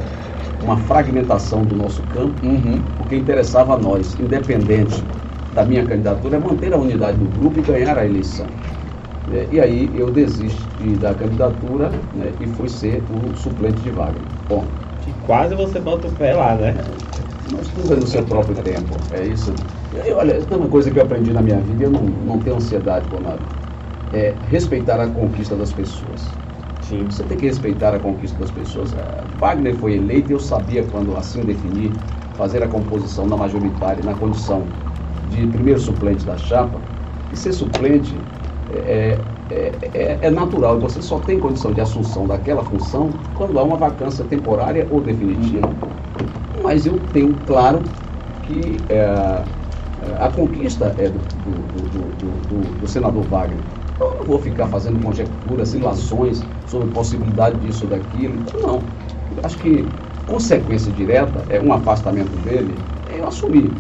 uma fragmentação do nosso campo, Uhum. porque interessava a nós, independente da minha candidatura, é manter a unidade do grupo e ganhar a eleição. Eh, e aí eu desisti da candidatura né, e fui ser o suplente de Wagner. Bom, Que quase você bota o pé lá, né? mas tudo é no seu próprio tempo, é isso. E, olha, tem uma coisa que eu aprendi na minha vida e eu não, não tenho ansiedade por nada. É respeitar a conquista das pessoas. Sim. Você tem que respeitar a conquista das pessoas. Ah, Wagner foi eleito e eu sabia, quando assim definir, fazer a composição na majoritária, na condição de primeiro suplente da chapa. E ser suplente é, é, é, é natural. Você só tem condição de assunção daquela função quando há uma vacância temporária ou definitiva. Mas eu tenho claro que é, a conquista é do- do- do- do senador Wagner. Eu não vou ficar fazendo conjecturas, ilações sobre possibilidade disso ou daquilo. Não. Eu acho que consequência direta é um afastamento dele, é eu assumir.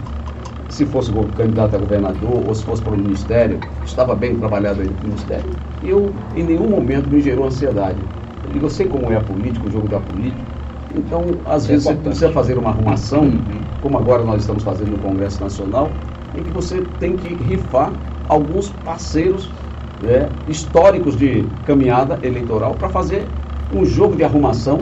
Se fosse candidato a governador ou se fosse para o ministério, estava bem trabalhado aí no ministério. Eu, em nenhum momento, me gerou ansiedade. Eu digo, eu sei como é a política, o jogo da política. Então, às É vezes, você importante. precisa fazer uma arrumação, Uhum. como agora nós estamos fazendo no Congresso Nacional, em que você tem que rifar alguns parceiros né, históricos de caminhada eleitoral para fazer um jogo de arrumação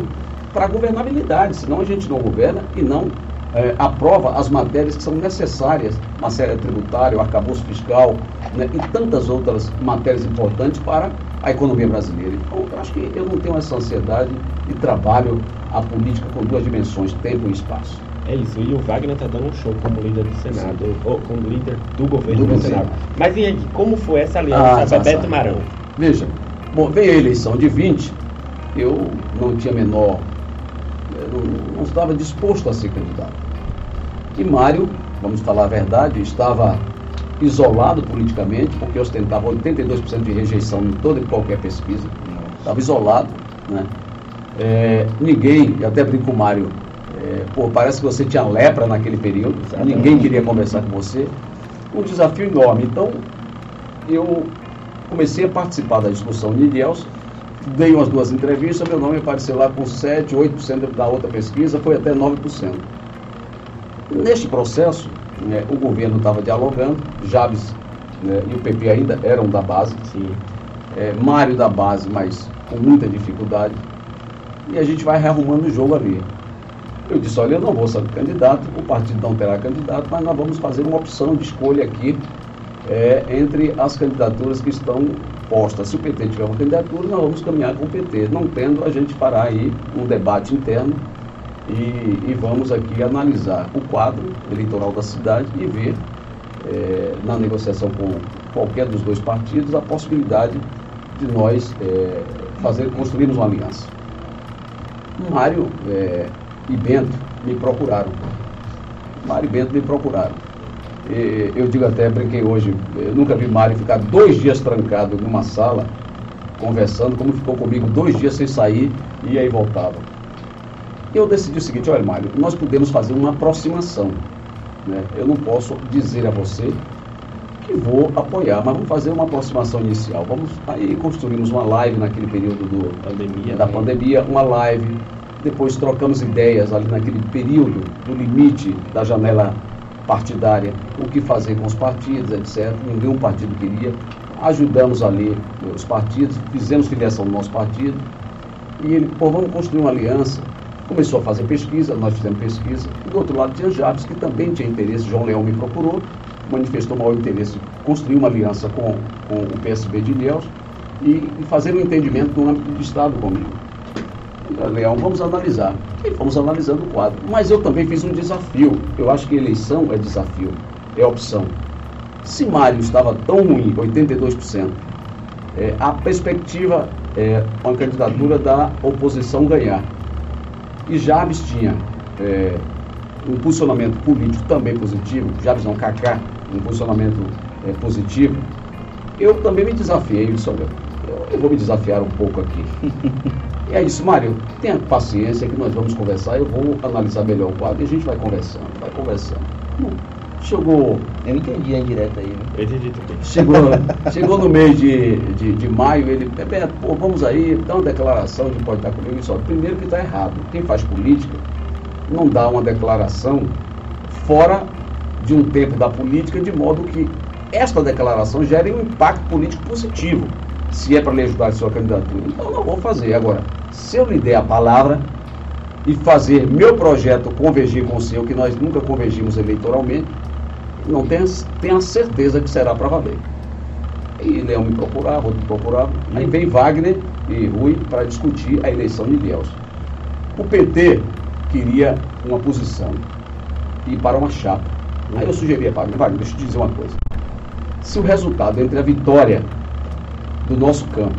para a governabilidade, senão a gente não governa e não eh, aprova as matérias que são necessárias, matéria tributária, o arcabouço fiscal né, e tantas outras matérias importantes para a economia brasileira. Então, eu acho que eu não tenho essa ansiedade e trabalho a política com duas dimensões, tempo e espaço. É isso, e o Wagner tá dando um show como líder do Senado, ou como líder do governo Do. Senado. Mas e aí, como foi essa aliança Ah, Bebeto tá. Marão? Veja, bom, veio a eleição de 20, eu não tinha a menor não, não estava disposto a ser candidato. E Mário, vamos falar a verdade, estava isolado politicamente, porque ostentava 82% de rejeição em toda e qualquer pesquisa. Estava isolado. Né? É, ninguém, eu até brinco com o Mário, é, pô, parece que você tinha lepra naquele período, Exatamente. ninguém queria conversar com você. Um desafio enorme. Então, eu comecei a participar da discussão de Ilhéus, dei umas duas entrevistas, meu nome apareceu lá com 7, 8% da outra pesquisa, foi até 9%. Neste processo, né, o governo estava dialogando, Jabes né, e o PP ainda eram da base, é, Mário da base, mas com muita dificuldade, e a gente vai rearrumando o jogo ali. Eu disse, olha, eu não vou ser candidato, o partido não terá candidato, mas nós vamos fazer uma opção de escolha aqui é, entre as candidaturas que estão postas. Se o PT tiver uma candidatura, nós vamos caminhar com o PT. Não tendo, a gente fará aí um debate interno e, e vamos aqui analisar o quadro eleitoral da cidade e ver, é, na negociação com qualquer dos dois partidos, a possibilidade de nós é, fazer, construirmos uma aliança. Mário é, e Bento me procuraram. Mário e Bento me procuraram. E, eu digo até, brinquei hoje, eu nunca vi Mário ficar dois dias trancado numa sala, conversando, como ficou comigo dois dias sem sair e aí voltava. Eu decidi o seguinte, olha Mário, nós podemos fazer uma aproximação. Né? Eu não posso dizer a você que vou apoiar, mas vamos fazer uma aproximação inicial. Vamos aí construímos uma live naquele período do, pandemia, da né? pandemia, uma live depois trocamos ideias ali naquele período do limite da janela partidária, o que fazer com os partidos, etc. Nenhum partido queria. Ajudamos ali os partidos, fizemos filiação do nosso partido. E ele, pô, vamos construir uma aliança. Começou a fazer pesquisa, nós fizemos pesquisa. E do outro lado tinha Jabes, que também tinha interesse. João Leão me procurou, manifestou maior interesse em construir uma aliança com, com o PSB de Ilhéus e, e fazer um entendimento no âmbito do Estado comigo. Leão, vamos analisar. E fomos analisando o quadro. Mas eu também fiz um desafio. Eu acho que eleição é desafio, é opção. Se Mário estava tão ruim, 82%, é, a perspectiva é uma candidatura da oposição ganhar. E Jabes tinha é, um posicionamento político também positivo, Jabes não Cacá, um posicionamento é, positivo. Eu também me desafiei, eu eu vou me desafiar um pouco aqui. E é isso, Mário, tenha paciência que nós vamos conversar, eu vou analisar melhor o quadro e a gente vai conversando, vai conversando. chegou. Eu entendi a indireta aí, né? Eu entendi também. Chegou, chegou no mês de, de, de maio, ele, Bebeto, pô, vamos aí, dá uma declaração de pode estar comigo. Só, primeiro que está errado. Quem faz política não dá uma declaração fora de um tempo da política, de modo que esta declaração gere um impacto político positivo se é para lhe ajudar a sua candidatura. Então não vou fazer. Agora, se eu lhe der a palavra e fazer meu projeto convergir com o seu, que nós nunca convergimos eleitoralmente, não tenha, tenha certeza que será para valer. E Leão me procurava, outro me procurava. Aí vem Wagner e Rui para discutir a eleição de Deus. O PT queria uma posição e para uma chapa. Aí eu sugeri a Wagner, Wagner, deixa eu te dizer uma coisa. Se o resultado entre a vitória do nosso campo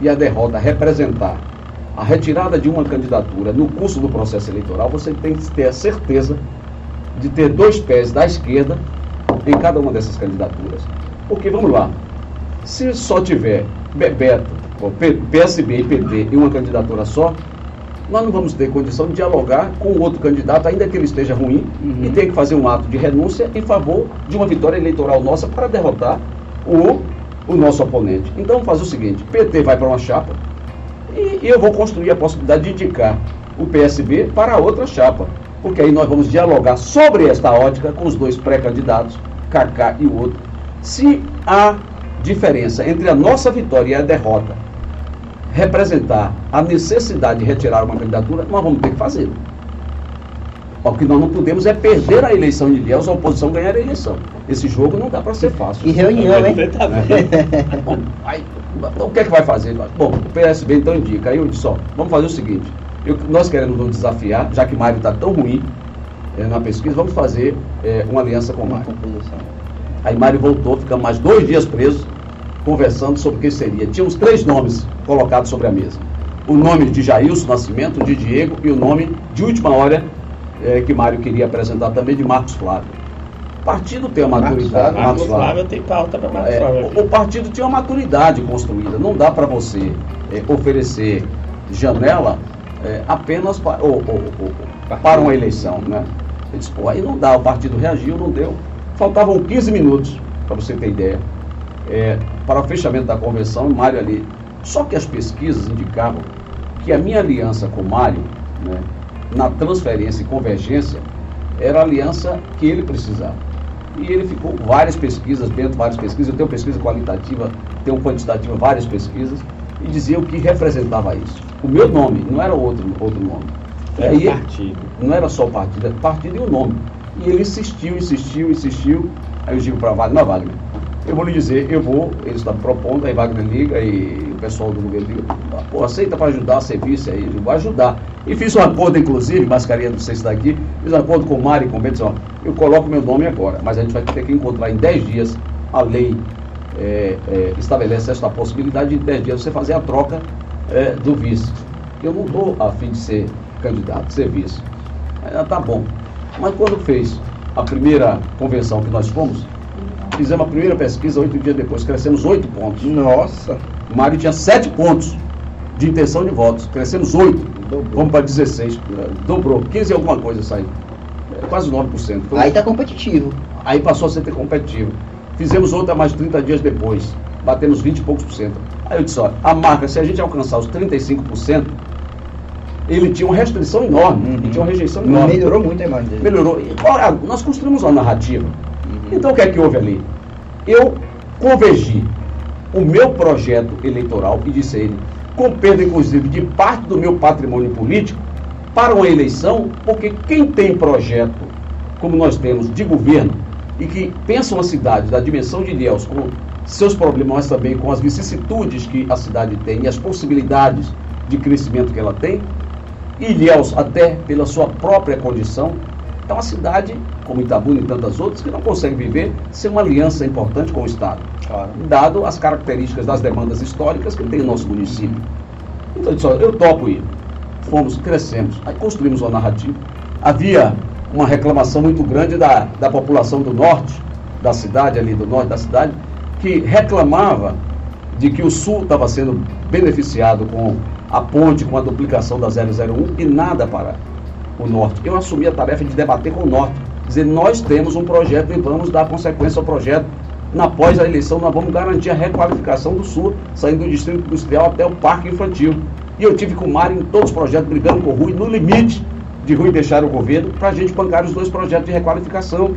e a derrota representar a retirada de uma candidatura no curso do processo eleitoral, você tem que ter a certeza de ter dois pés da esquerda em cada uma dessas candidaturas. Porque, vamos lá, se só tiver Bebeto, PSB e PT em uma candidatura só, nós não vamos ter condição de dialogar com o outro candidato, ainda que ele esteja ruim, uhum. e ter que fazer um ato de renúncia em favor de uma vitória eleitoral nossa para derrotar o o nosso oponente. Então vamos fazer o seguinte: PT vai para uma chapa e, e eu vou construir a possibilidade de indicar o PSB para outra chapa. Porque aí nós vamos dialogar sobre esta ótica com os dois pré-candidatos, Kaká e o outro. Se a diferença entre a nossa vitória e a derrota representar a necessidade de retirar uma candidatura, nós vamos ter que fazer. O que nós não podemos é perder a eleição de Deus, a oposição ganhar a eleição. Esse jogo não dá para ser fácil. E reunião, hein? Bom, aí, o que é que vai fazer? Bom, o PSB então indica. Aí eu disse, ó, vamos fazer o seguinte. Eu, nós queremos nos desafiar, já que Mário está tão ruim é, na pesquisa, vamos fazer é, uma aliança com Mário. Aí Mário voltou, ficamos mais dois dias presos, conversando sobre o que seria. Tínhamos três nomes colocados sobre a mesa. o nome de Jailson Nascimento, de Diego e o nome de última hora é, que Mário queria apresentar também de Marcos Flávio. O partido tem uma maturidade. Marcos, Marcos Flávio, Flávio tem pauta para Marcos é, Flávio. O, o, partido tinha uma maturidade construída. Não dá para você é, oferecer janela é, apenas para, ou, ou, ou, para uma eleição. Né? Disse, pô, aí não dá, o partido reagiu, não deu. Faltavam 15 minutos, para você ter ideia, para o fechamento da convenção, o Mário ali. Só que as pesquisas indicavam que a minha aliança com o Mário, né, na transferência e convergência, era a aliança que ele precisava. E ele ficou várias pesquisas, dentro várias pesquisas, eu tenho pesquisa qualitativa, tenho quantitativa, várias pesquisas, e dizia o que representava isso. O meu nome, não era outro, outro nome. Era aí, partido. Não era só o partido, era partido e o nome. E ele insistiu, insistiu, insistiu. Aí eu digo para Wagner, não, Wagner, eu vou lhe dizer, eu vou, ele está propondo, aí Wagner liga e o pessoal do governo liga, pô, aceita para ajudar serviço aí, eu vou ajudar. E fiz um acordo, inclusive, Mascarinha, não sei se está aqui, fiz um acordo com o Mário e com o Bento, ó, eu coloco meu nome agora, mas a gente vai ter que encontrar em 10 dias a lei é, é, estabelece esta possibilidade de em 10 dias você fazer a troca é, do vice. Eu não estou a fim de ser candidato, de ser vice. Ah, tá bom. Mas quando fez a primeira convenção que nós fomos, fizemos a primeira pesquisa oito dias depois, crescemos oito pontos. Nossa! O Mário tinha sete pontos de intenção de votos, crescemos oito, vamos para 16, dobrou, 15 e alguma coisa saiu, é, quase 9%. Foi... Aí está competitivo. Aí passou a ser competitivo. Fizemos outra mais 30 dias depois, batemos 20 e poucos por cento. Aí eu disse, olha, a marca, se a gente alcançar os 35%, ele tinha uma restrição enorme, uhum. ele tinha uma rejeição enorme. Melhorou muito a imagem dele. Melhorou. E, olha, nós construímos uma narrativa. Então o que é que houve ali? Eu convergi o meu projeto eleitoral e disse ele, com perda inclusive de parte do meu patrimônio político, para uma eleição, porque quem tem projeto, como nós temos, de governo, e que pensa uma cidade da dimensão de Ilhéus, com seus problemas, mas também com as vicissitudes que a cidade tem e as possibilidades de crescimento que ela tem, Ilhéus, até pela sua própria condição, é uma cidade, como Itabuna e tantas outras, que não consegue viver sem uma aliança importante com o Estado, claro. dado as características das demandas históricas que tem o nosso município. Então, eu disse, eu topo ir. Fomos, crescemos, aí construímos uma narrativa. Havia uma reclamação muito grande da, da população do norte, da cidade ali, do norte da cidade, que reclamava de que o sul estava sendo beneficiado com a ponte com a duplicação da 001 e nada para o norte. Eu assumi a tarefa de debater com o norte, dizer, nós temos um projeto e vamos dar consequência ao projeto. Na pós a eleição, nós vamos garantir a requalificação do sul, saindo do distrito industrial até o parque infantil. E eu tive com o Mário em todos os projetos, brigando com o Rui, no limite de Rui deixar o governo, para a gente bancar os dois projetos de requalificação.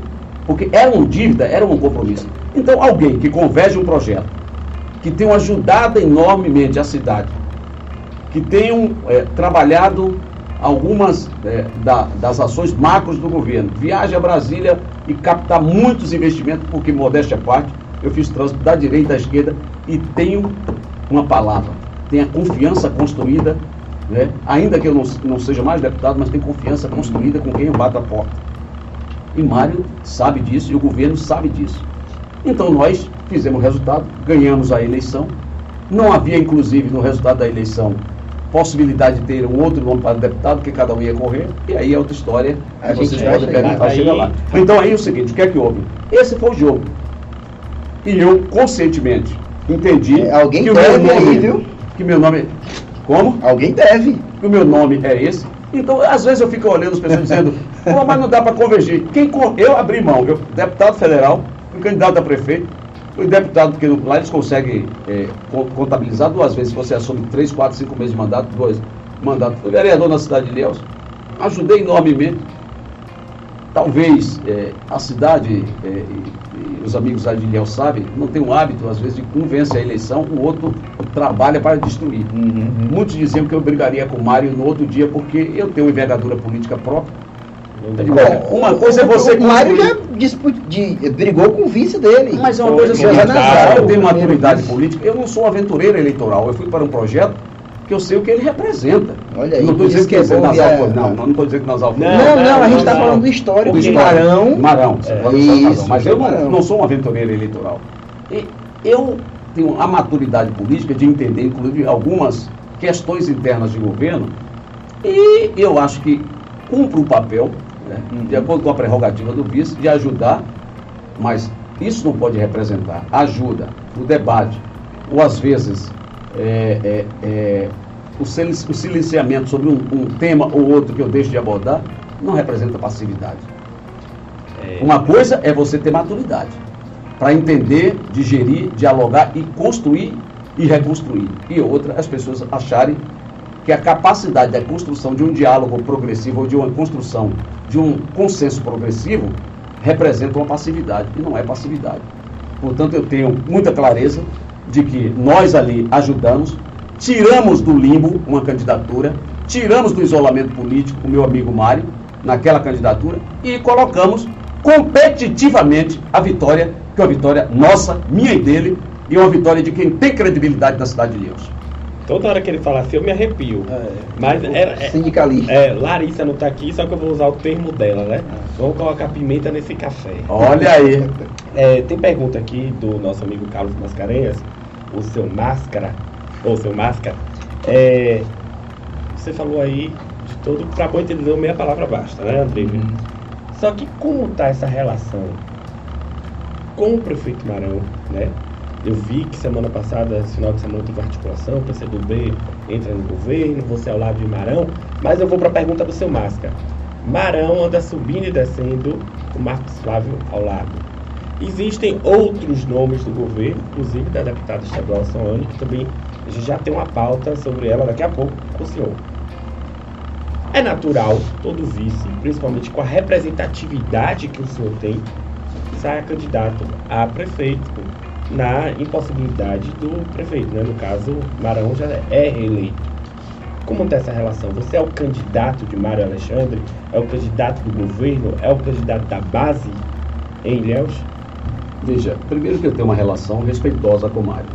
Porque era uma dívida, era um compromisso. Então, alguém que converge um projeto, que tem ajudado enormemente a cidade, que tenham é, trabalhado algumas é, da, das ações macros do governo. Viaje a Brasília e captar muitos investimentos, porque, modéstia à parte, eu fiz trânsito da direita da esquerda e tenho uma palavra, tenho a confiança construída, né? ainda que eu não, não seja mais deputado, mas tenho confiança construída com quem eu bato a porta. E Mário sabe disso e o governo sabe disso. Então nós fizemos o resultado, ganhamos a eleição. Não havia, inclusive, no resultado da eleição, possibilidade de ter um outro nome para deputado, que cada um ia correr, e aí é outra história, a vocês podem perguntar, aí... chega lá. Então aí é o seguinte, o que é que houve? Esse foi o jogo. E eu, conscientemente, entendi é, alguém que o meu nome, aí, viu? que meu nome, como? Alguém deve. Que o meu nome é esse. Então, às vezes eu fico olhando as pessoas dizendo, Pô, mas não dá para convergir. Quem, eu abri mão, eu, deputado federal, fui candidato a prefeito, o deputado, porque lá eles conseguem é, contabilizar duas vezes, se você assume três, quatro, cinco meses de mandato, dois mandatos. Fui vereador na cidade de Ilhéus, ajudei enormemente. Talvez é, a cidade, é, e, e os amigos lá de Ilhéus sabem, não tem o hábito, às vezes, de um vence a eleição, o outro trabalha para destruir. Uhum. Muitos diziam que eu brigaria com o Mário no outro dia, porque eu tenho envergadura política própria Bom, uma coisa é você. O Mário já de, brigou com o vice dele. Mas é uma coisa assim, eu tenho maturidade política, eu não sou aventureiro eleitoral, eu fui para um projeto que eu sei o que ele representa. Olha aí, não estou dizendo que, é nas é... Não, não estou dizendo que nas alforrias. Não, não, não, a gente está falando do histórico do Marão. Marão, é. Isso, mas eu não, não sou um aventureiro eleitoral. E eu tenho a maturidade política de entender, inclusive, algumas questões internas de governo e eu acho que cumpre o papel, né, de acordo com a prerrogativa do vice, de ajudar, mas isso não pode representar ajuda, o debate, ou às vezes é, é, é, o, silenciamento sobre um, um, tema ou outro que eu deixo de abordar, não representa passividade. É. Uma coisa é você ter maturidade para entender, digerir, dialogar e construir e reconstruir. E outra, as pessoas acharem que a capacidade da construção de um diálogo progressivo ou de uma construção de um consenso progressivo representa uma passividade, e não é passividade. Portanto, eu tenho muita clareza de que nós ali ajudamos, tiramos do limbo uma candidatura, tiramos do isolamento político o meu amigo Mário, naquela candidatura, e colocamos competitivamente a vitória, que é uma vitória nossa, minha e dele, e uma vitória de quem tem credibilidade na cidade de Deus. Toda hora que ele fala assim, eu me arrepio. É, Mas era, é, sindicalista. É, Larissa não está aqui, só que eu vou usar o termo dela, né? Vamos colocar pimenta nesse café. Olha aí. É, tem pergunta aqui do nosso amigo Carlos Mascarenhas, o seu Máscara, ou seu Máscara. É, você falou aí de todo, para bom entender, meia palavra basta, né, André? Uhum. Só que como está essa relação com o prefeito Marão, né? Eu vi que semana passada, final de semana, teve articulação, o PCdoB entra no governo, você ao lado de Marão, mas eu vou para a pergunta do seu Máscara. Marão anda subindo e descendo, o Marcos Flávio ao lado. Existem outros nomes do governo, inclusive da deputada estadual Soane, que também a gente já tem uma pauta sobre ela daqui a pouco com o senhor. É natural todo vice, principalmente com a representatividade que o senhor tem, saia candidato a prefeito na impossibilidade do prefeito, né? No caso, Marão já é reeleito. Como está essa relação? Você é o candidato de Mário Alexandre? É o candidato do governo? É o candidato da base em Ilhéus? Veja, primeiro que eu tenho uma relação respeitosa com o Mário.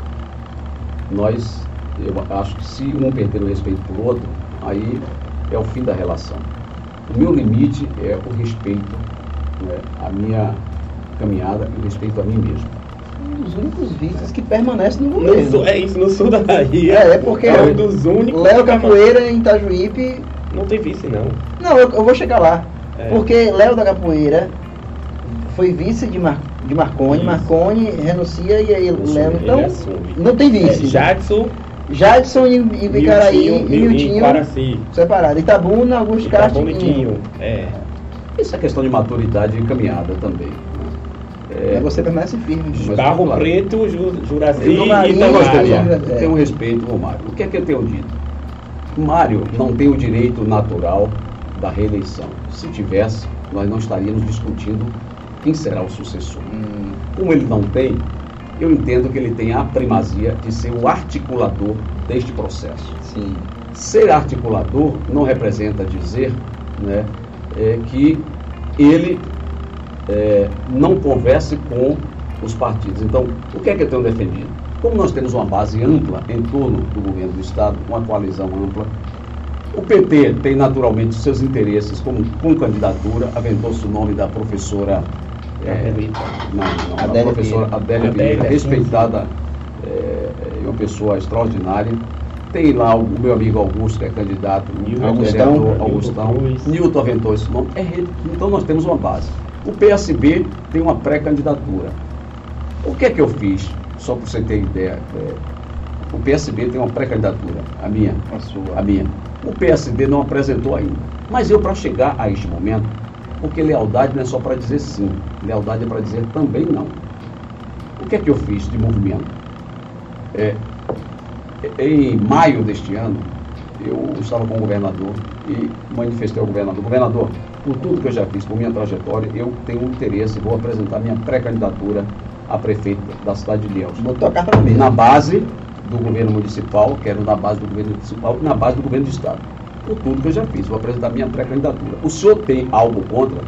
Nós, eu acho que se um perder o respeito por outro, aí é o fim da relação. O meu limite é o respeito, né, a minha caminhada e o respeito a mim mesmo um dos únicos vices que permanece no governo. No, é isso, no sul da Bahia. É, é porque é um dos únicos Léo Capoeira em Itajuípe. Não tem vice, não. Não, eu, eu vou chegar lá. É. Porque Léo da Capoeira foi vice de, Mar, de Marconi, isso. Marconi renuncia e aí Léo então não tem vice. É, Jadson. Jadson e, e Vicaraí e Miltinho separado. Itabuna, Augusto Castro e Quinho. É. Isso é questão de maturidade encaminhada também. É, você permanece firme. Barro claro. Preto, Juraci e Itamário. Eu tenho respeito ao Mário. O que é que eu tenho dito? Mário não tem o direito natural da reeleição. Se tivesse, nós não estaríamos discutindo quem será o sucessor. Hum. Como ele não tem, eu entendo que ele tem a primazia de ser o articulador deste processo. Sim. Ser articulador não representa dizer né, é, que ele é, não converse com os partidos. Então, o que é que eu tenho defendido? Como nós temos uma base ampla em torno do governo do Estado, uma coalizão ampla, o PT tem naturalmente seus interesses como, com candidatura, aventou-se o nome da professora. É, não, não, Adélia professora Adélia Vieira, respeitada, é, é, uma pessoa extraordinária. Tem lá o, meu amigo Augusto, que é candidato, Nilton, Augustão, vereador, Augustão. Nilton aventou esse nome. É, então nós temos uma base. O PSB tem uma pré-candidatura. O que é que eu fiz? Só para você ter ideia. É, o PSB tem uma pré-candidatura, a minha, a sua, a minha. O PSB não apresentou ainda. Mas eu, para chegar a este momento, porque lealdade não é só para dizer sim, lealdade é para dizer também não. O que é que eu fiz de movimento? É, em maio deste ano, eu estava com o governador e manifestei ao governador, governador, por tudo que eu já fiz, por minha trajetória, eu tenho um interesse, vou apresentar minha pré-candidatura a prefeito da cidade de Ilhéus. Botou a carta na mesa. Na base do governo municipal, quero na base do governo municipal e na base do governo do estado. Por tudo que eu já fiz, vou apresentar minha pré-candidatura. O senhor tem algo contra?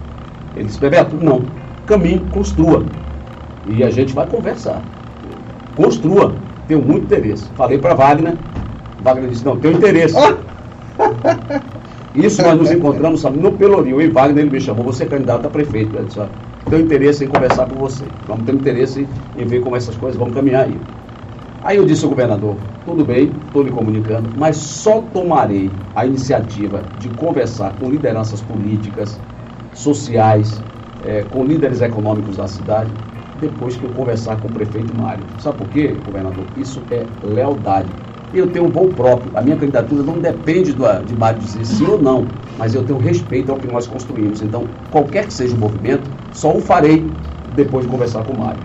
Ele disse, Bebeto, não. Caminhe, construa. E a gente vai conversar. Construa. Tenho muito interesse. Falei para Wagner. Wagner disse, não, tenho interesse. Isso nós nos encontramos sabe, no Pelourinho. E Wagner ele me chamou, você é candidato a prefeito. Eu disse, tenho interesse em conversar com você. Vamos ter interesse em ver como essas coisas vão caminhar aí. Aí eu disse ao governador, tudo bem, estou lhe comunicando, mas só tomarei a iniciativa de conversar com lideranças políticas, sociais, é, com líderes econômicos da cidade, depois que eu conversar com o prefeito Mário. Sabe por quê, governador? Isso é lealdade. Eu tenho um voo próprio. A minha candidatura não depende do, de Mário dizer sim ou não, mas eu tenho respeito ao que nós construímos. Então, qualquer que seja o movimento, só o farei depois de conversar com o Mário.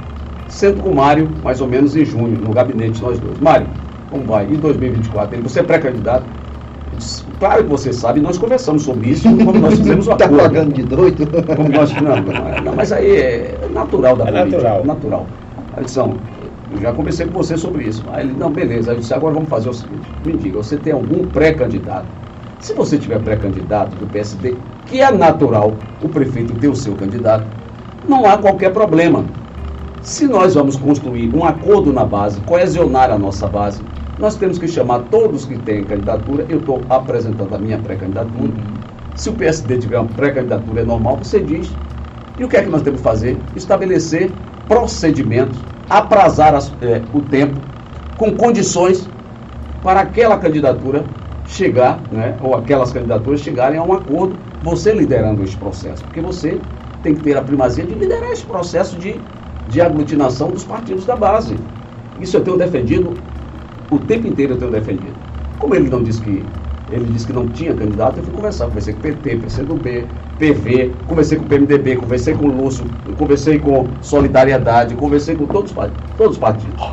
Sento com o Mário, mais ou menos em junho, no gabinete, nós dois. Mário, como vai? Em 2024, ele, você é pré-candidato? Claro que você sabe, nós conversamos sobre isso, como nós fizemos o Está acordo. pagando de doido? Como nós, não, não, não, mas aí é natural da É política. natural. natural. Não, eu já conversei com você sobre isso. Aí ele, não, beleza. Aí eu disse, agora vamos fazer o seguinte, me diga, você tem algum pré-candidato? Se você tiver pré-candidato do PSD, que é natural o prefeito ter o seu candidato, não há qualquer problema. Se nós vamos construir um acordo na base, coesionar a nossa base, nós temos que chamar todos que têm candidatura. Eu estou apresentando a minha pré-candidatura. Se o PSD tiver uma pré-candidatura é normal, você diz. E o que é que nós temos que fazer? Estabelecer procedimentos, aprazar as- eh, o tempo, com condições para aquela candidatura chegar, né, ou aquelas candidaturas chegarem a um acordo, você liderando esse processo. Porque você tem que ter a primazia de liderar esse processo de, de aglutinação dos partidos da base. Isso eu tenho defendido, o tempo inteiro eu tenho defendido. Como ele não disse que ele disse que não tinha candidato, eu fui conversar, conversei com o PT, PCdoB, PV, conversei com o PMDB, conversei com o Lúcio, conversei com Solidariedade, conversei com todos, todos os partidos.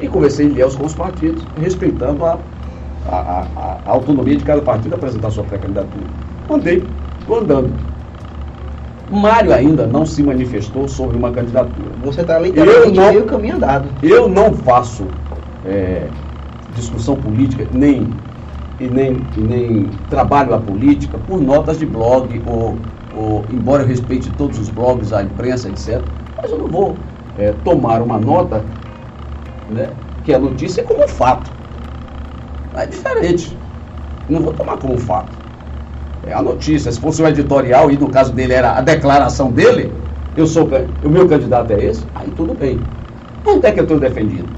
E conversei em Ilhéus com os partidos, respeitando a, a, a- a autonomia de cada partido apresentar sua pré-candidatura. Andei, estou andando. Mário ainda não se manifestou sobre uma candidatura. Você está literalmente Eu não- meio caminho andado. Eu não faço é, discussão política, nem, e, nem, e nem trabalho a política por notas de blog, ou, ou embora eu respeite todos os blogs, a imprensa, etc. Mas eu não vou é, tomar uma nota né, que a notícia é como um fato. É diferente. Não vou tomar como um fato. É a notícia. Se fosse o editorial, e no caso dele era a declaração dele, eu sou o meu candidato é esse, aí tudo bem. Onde é que eu tenho defendido?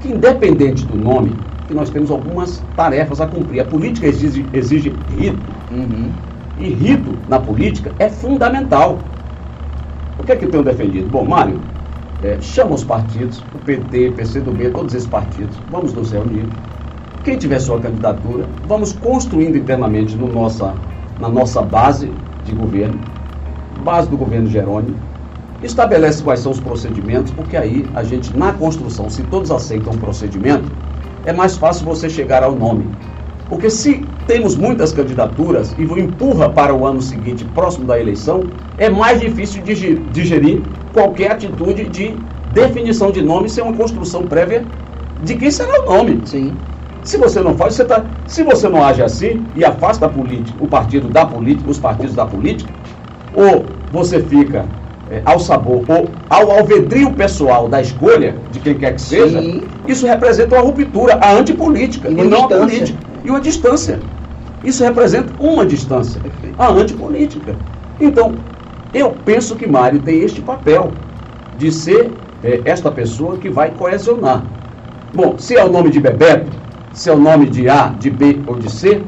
Que independente do nome, que nós temos algumas tarefas a cumprir. A política exige, exige rito. Uhum. E rito na política é fundamental. O que é que eu tenho defendido? Bom, Mário, é, chama os partidos, o PT, PCdoB, todos esses partidos, vamos nos reunir. Quem tiver sua candidatura, vamos construindo internamente no nossa, na nossa base de governo, base do governo Jerônimo, estabelece quais são os procedimentos, porque aí a gente, na construção, se todos aceitam o procedimento, é mais fácil você chegar ao nome. Porque se temos muitas candidaturas e empurra para o ano seguinte, próximo da eleição, é mais difícil digerir qualquer atitude de definição de nome sem uma construção prévia de quem será o nome. Sim. Se você não faz, você tá, se você não age assim e afasta a política, o partido da política, os partidos da política, ou você fica é, ao sabor ou ao alvedrio pessoal da escolha de quem quer que seja, Sim. isso representa uma ruptura, a antipolítica, E e, uma não a distância. política. E uma distância. Isso representa uma distância, a antipolítica. Então, eu penso que Mário tem este papel de ser é, esta pessoa que vai coesionar. Bom, se é o nome de Bebeto, se é o nome de A, de B ou de C,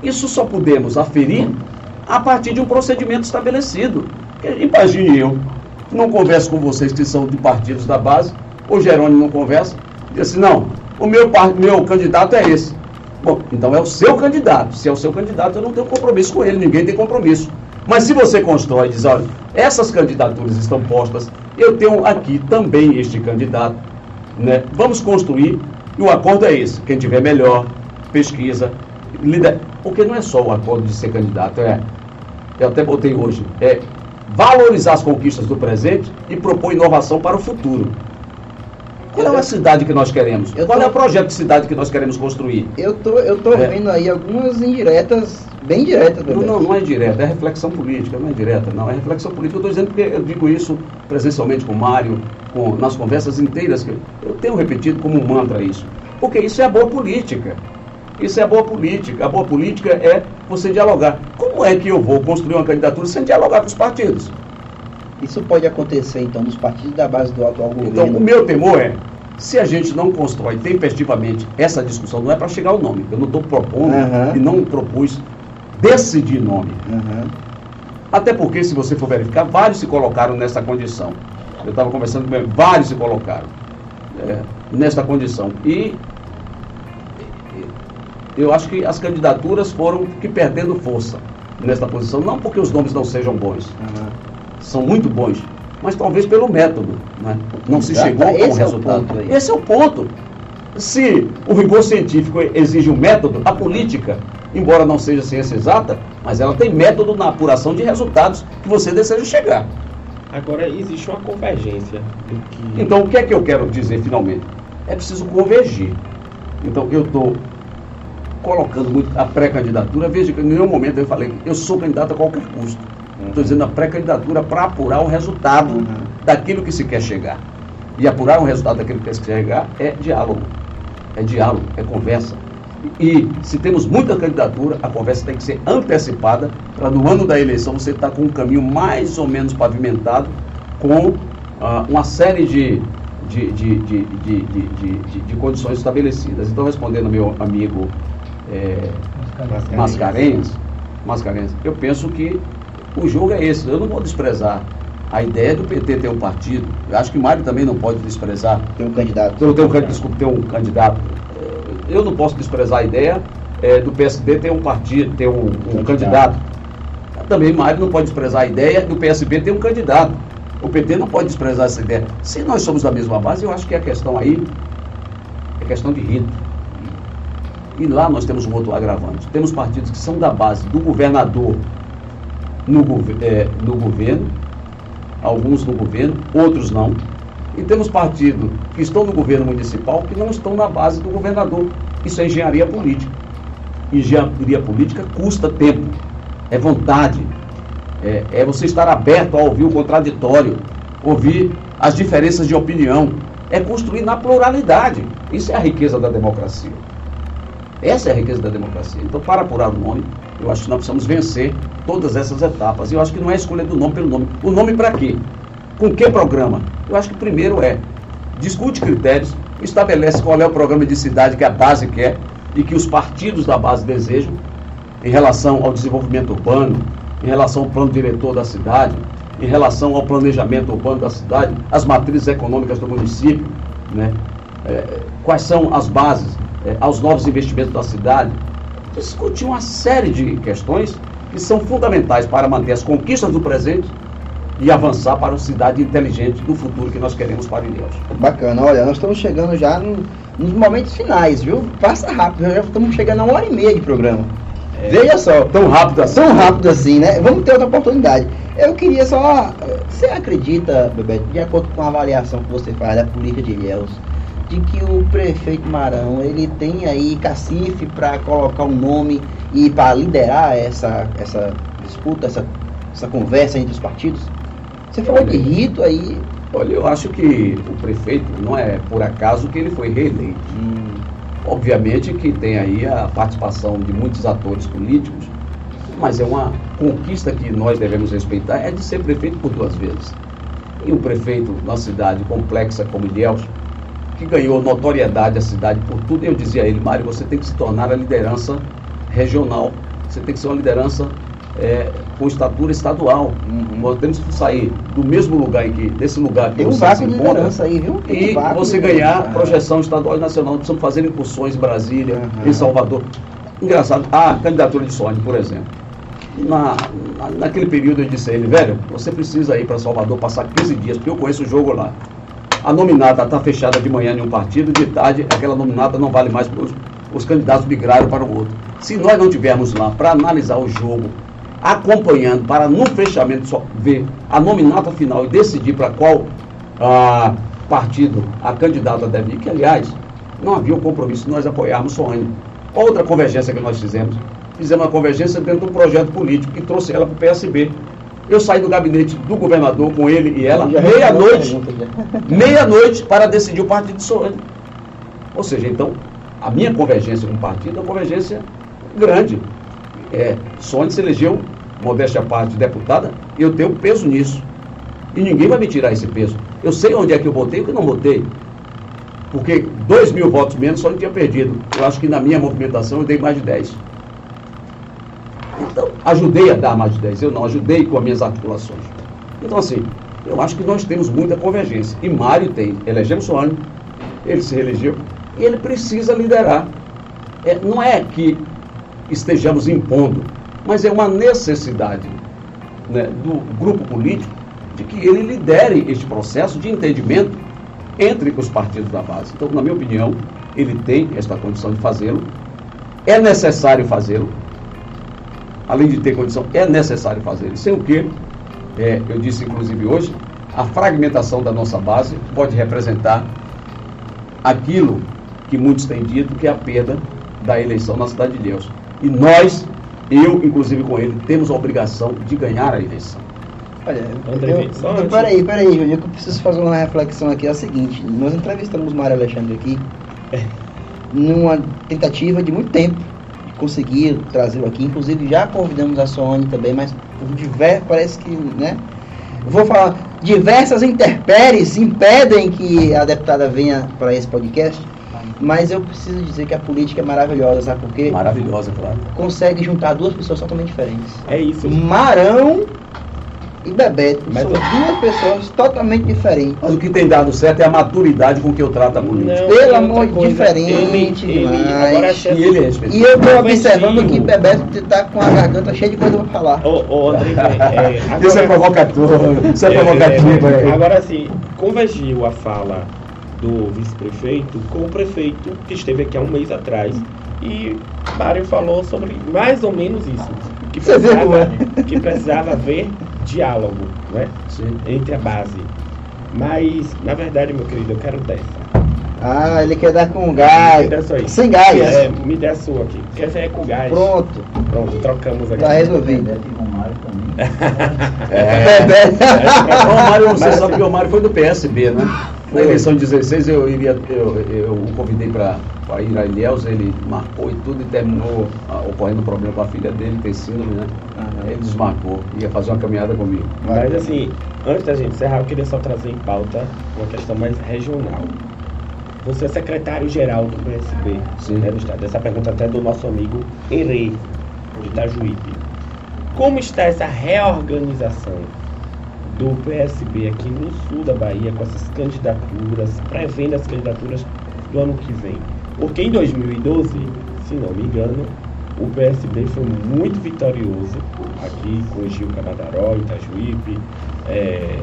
isso só podemos aferir a partir de um procedimento estabelecido. Imagine eu, não converso com vocês que são de partidos da base, o Jerônimo não conversa, diz assim, não, o meu, meu candidato é esse. Bom, então é o seu candidato. Se é o seu candidato, eu não tenho compromisso com ele, ninguém tem compromisso. Mas se você constrói e diz, olha, essas candidaturas estão postas, eu tenho aqui também este candidato, né? Vamos construir, e o acordo é esse. Quem tiver melhor, pesquisa, líder. Porque não é só o acordo de ser candidato, é. Eu até botei hoje, é valorizar as conquistas do presente e propor inovação para o futuro. Qual é a cidade que nós queremos? Eu Qual tô- é o projeto de cidade que nós queremos construir? Eu tô, eu tô É. vendo aí algumas indiretas, bem diretas, Não, não, não é direta, é reflexão política, não é direta, não, é reflexão política. Eu estou dizendo porque eu digo isso presencialmente com o Mário, com, nas conversas inteiras, que eu tenho repetido como um mantra isso. Porque isso é a boa política. Isso é a boa política. A boa política é você dialogar. Como é que eu vou construir uma candidatura sem dialogar com os partidos? Isso pode acontecer, então, nos partidos da base do atual Então, governo. o meu temor é Se a gente não constrói tempestivamente essa discussão, não é para chegar ao nome. Eu não estou propondo uhum. e não propus decidir nome. Uhum. Até porque, se você for verificar, vários se colocaram nessa condição. Eu estava conversando com vários se colocaram é, nessa condição. E eu acho que as candidaturas foram que perdendo força nesta posição. Não porque os nomes não sejam bons, uhum. são muito bons, mas talvez pelo método. Né? Não se chegou com o resultado. É Esse é o ponto. Se o rigor científico exige um método, a política, embora não seja ciência exata, mas ela tem método na apuração de resultados que você deseja chegar. Agora, existe uma convergência. Que... Então, o que é que eu quero dizer finalmente? É preciso convergir. Então, eu estou colocando muito a pré-candidatura. Veja que em nenhum momento eu falei eu sou candidato a qualquer custo. Estou dizendo a pré-candidatura para apurar o resultado uhum. daquilo que se quer chegar. E apurar o resultado daquilo que se quer chegar é diálogo. É diálogo, é conversa. E se temos muita candidatura, a conversa tem que ser antecipada para no ano da eleição você estar tá com um caminho mais ou menos pavimentado com ah, uma série de, de, de, de, de, de, de, condições estabelecidas. Então, respondendo ao meu amigo é, Mascarenhas, Mascarenhas, eu penso que o jogo é esse. Eu não vou desprezar a ideia do PT ter um partido. Eu acho que Mário também não pode desprezar. Tem um candidato. Tem, um, desculpa, ter um candidato. Eu não posso desprezar a ideia é, do PSD ter um partido, ter um, um candidato. Também Mário não pode desprezar a ideia do PSB ter um candidato. O PT não pode desprezar essa ideia. Se nós somos da mesma base, eu acho que a questão aí é questão de rito. E lá nós temos um outro agravante. Temos partidos que são da base do governador no, é, no governo, alguns no governo, outros não. E temos partidos que estão no governo municipal que não estão na base do governador. Isso é engenharia política. Engenharia política custa tempo, é vontade, é, é você estar aberto a ouvir o contraditório, ouvir as diferenças de opinião, é construir na pluralidade. Isso é a riqueza da democracia. Essa é a riqueza da democracia. Então, para apurar o nome, eu acho que nós precisamos vencer todas essas etapas. Eu acho que não é escolha do nome pelo nome. O nome para quê? Com que programa? Eu acho que primeiro é discute critérios, estabelece qual é o programa de cidade que a base quer e que os partidos da base desejam em relação ao desenvolvimento urbano, em relação ao plano diretor da cidade, em relação ao planejamento urbano da cidade, as matrizes econômicas do município, né? É, quais são as bases é, aos novos investimentos da cidade, discutir uma série de questões que são fundamentais para manter as conquistas do presente e avançar para uma cidade inteligente do futuro que nós queremos para Ilhéus. Bacana, olha, nós estamos chegando já no, nos momentos finais, viu? Passa rápido, já estamos chegando a uma hora e meia de programa. É, Veja só. Tão rápido assim. Tão rápido assim, né? Vamos ter outra oportunidade. Eu queria só. Você acredita, Bebeto, de acordo com a avaliação que você faz da política de Ilhéus, de que o prefeito Marão ele tem aí cacife para colocar um nome e para liderar essa, essa disputa, essa, essa conversa entre os partidos? Você falou de rito aí. Olha, eu acho que o prefeito não é por acaso que ele foi reeleito. Hum. Obviamente que tem aí a participação de muitos atores políticos, mas é uma conquista que nós devemos respeitar, é de ser prefeito por duas vezes. E um prefeito numa cidade complexa como Ilhéus, que ganhou notoriedade a cidade por tudo. Eu dizia a ele, Mário, você tem que se tornar a liderança regional, você tem que ser uma liderança é, com estatura estadual. Nós temos que sair do mesmo lugar em que, desse lugar que tem você um se encontra, aí, viu? Tem e um você ganhar ah. projeção estadual e nacional. Precisamos fazer incursões em Brasília, uhum. em Salvador. Engraçado, a candidatura de Sônia, por exemplo. Na, na, naquele período eu disse a ele, velho, você precisa ir para Salvador passar 15 dias, porque eu conheço o jogo lá. A nominata está fechada de manhã em um partido, de tarde aquela nominata não vale mais para os, os candidatos migraram para o outro. Se nós não tivermos lá para analisar o jogo, acompanhando, para no fechamento só ver a nominata final e decidir para qual ah, partido a candidata deve ir, que aliás, não havia um compromisso de nós apoiarmos Soane. Outra convergência que nós fizemos, fizemos uma convergência dentro de um projeto político que trouxe ela para o PSB. Eu saí do gabinete do governador com ele e ela, meia-noite, meia-noite para decidir o partido de Soane. Ou seja, então, a minha convergência com o partido é uma convergência grande. É, Sônia se elegeu, modéstia à parte, deputada, e eu tenho peso nisso. E ninguém vai me tirar esse peso. Eu sei onde é que eu votei e o que não votei. Porque 2 mil votos menos só não tinha perdido. Eu acho que na minha movimentação eu dei mais de 10. Ajudei a dar mais de 10. Eu não, ajudei com as minhas articulações. Então, assim, eu acho que nós temos muita convergência. E Mário tem. Elegemos o ano, ele se reelegeu, e ele precisa liderar. É, não é que estejamos impondo, mas é uma necessidade né, do grupo político de que ele lidere este processo de entendimento entre os partidos da base. Então, na minha opinião, ele tem esta condição de fazê-lo, é necessário fazê-lo, além de ter condição, é necessário fazê-lo. Sem o que, é, eu disse inclusive hoje, a fragmentação da nossa base pode representar aquilo que muitos têm dito que é a perda da eleição na Cidade de Deus. E nós, eu inclusive com ele, temos a obrigação de ganhar a eleição. Olha, eu, eu, peraí, peraí, Júlio, eu preciso fazer uma reflexão aqui. É a seguinte: nós entrevistamos o Mário Alexandre aqui, é. numa tentativa de muito tempo conseguir trazê-lo aqui. Inclusive, já convidamos a Sony também, mas por diversos, parece que, né? Vou falar, diversas intempéries impedem que a deputada venha para esse podcast. Mas eu preciso dizer que a política é maravilhosa, sabe por quê? Maravilhosa, claro. Consegue juntar duas pessoas totalmente diferentes. É isso. Marão e Bebeto. Mas são duas pessoas totalmente diferentes. Mas o que tem dado certo é a maturidade com que eu trato a política. Não, Pelo amor de diferente ele, ele, agora e, ele é e eu estou observando que Bebeto está com a garganta cheia de coisa para falar. Ô, ô André, é, agora, isso é provocador. Isso é, é provocativo. É, é, agora sim, convergiu a fala do vice-prefeito com o prefeito que esteve aqui há um mês atrás. E Mário falou sobre mais ou menos isso. Que precisava, é? que precisava haver diálogo né? entre a base. Mas, na verdade, meu querido, eu quero dessa. Ah, ele quer dar com gás. Sem gás. É, me dê a sua aqui. Quer ser com gás. Pronto. Pronto, trocamos aqui. Tá resolvido. é, é, é, o Mário, você sabe que o Mário foi do PSB, né? Na eleição de 16 eu, iria, eu, eu o convidei para ir a Ilhéus, ele marcou e tudo e terminou ah, ocorrendo um problema com a filha dele, tem síndrome, né? Ele desmarcou, ia fazer uma caminhada comigo. Mas assim, antes da gente encerrar, eu queria só trazer em pauta uma questão mais regional. Você é secretário-geral do PSB Sim. Né, do Estado. Essa pergunta até do nosso amigo Herê, de Itajuípe. Como está essa reorganização do PSB aqui no sul da Bahia com essas candidaturas, prevendo as candidaturas do ano que vem. Porque em 2012, se não me engano, o PSB foi muito vitorioso aqui com Gil Canadaró, Itajuípe, é,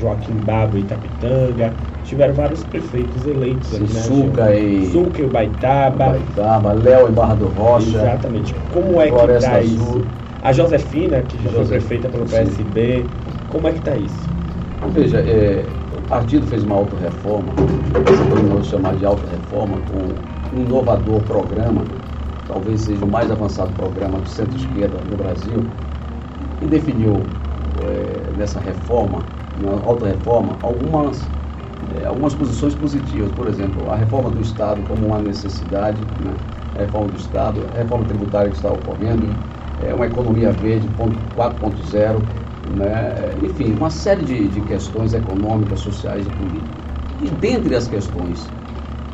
Joaquim Babo, Itapitanga. Tiveram vários prefeitos eleitos ali, né? Suca e... Suca e Baitaba. Baitaba, Léo e Barra do Rocha. Exatamente. Como é que está isso? A Josefina, que já foi prefeita pelo PSB. Sim. Como é que está isso? Veja, é, o partido fez uma autorreforma, podemos chamar de autorreforma, com um inovador programa, talvez seja o mais avançado programa do centro-esquerda no Brasil, e definiu é, nessa reforma, na autorreforma, algumas, é, algumas posições positivas. Por exemplo, a reforma do Estado como uma necessidade, né? a reforma do Estado, a reforma tributária que está ocorrendo, é, uma economia verde 4.0, né? enfim, uma série de, de questões econômicas, sociais e políticas. E dentre as questões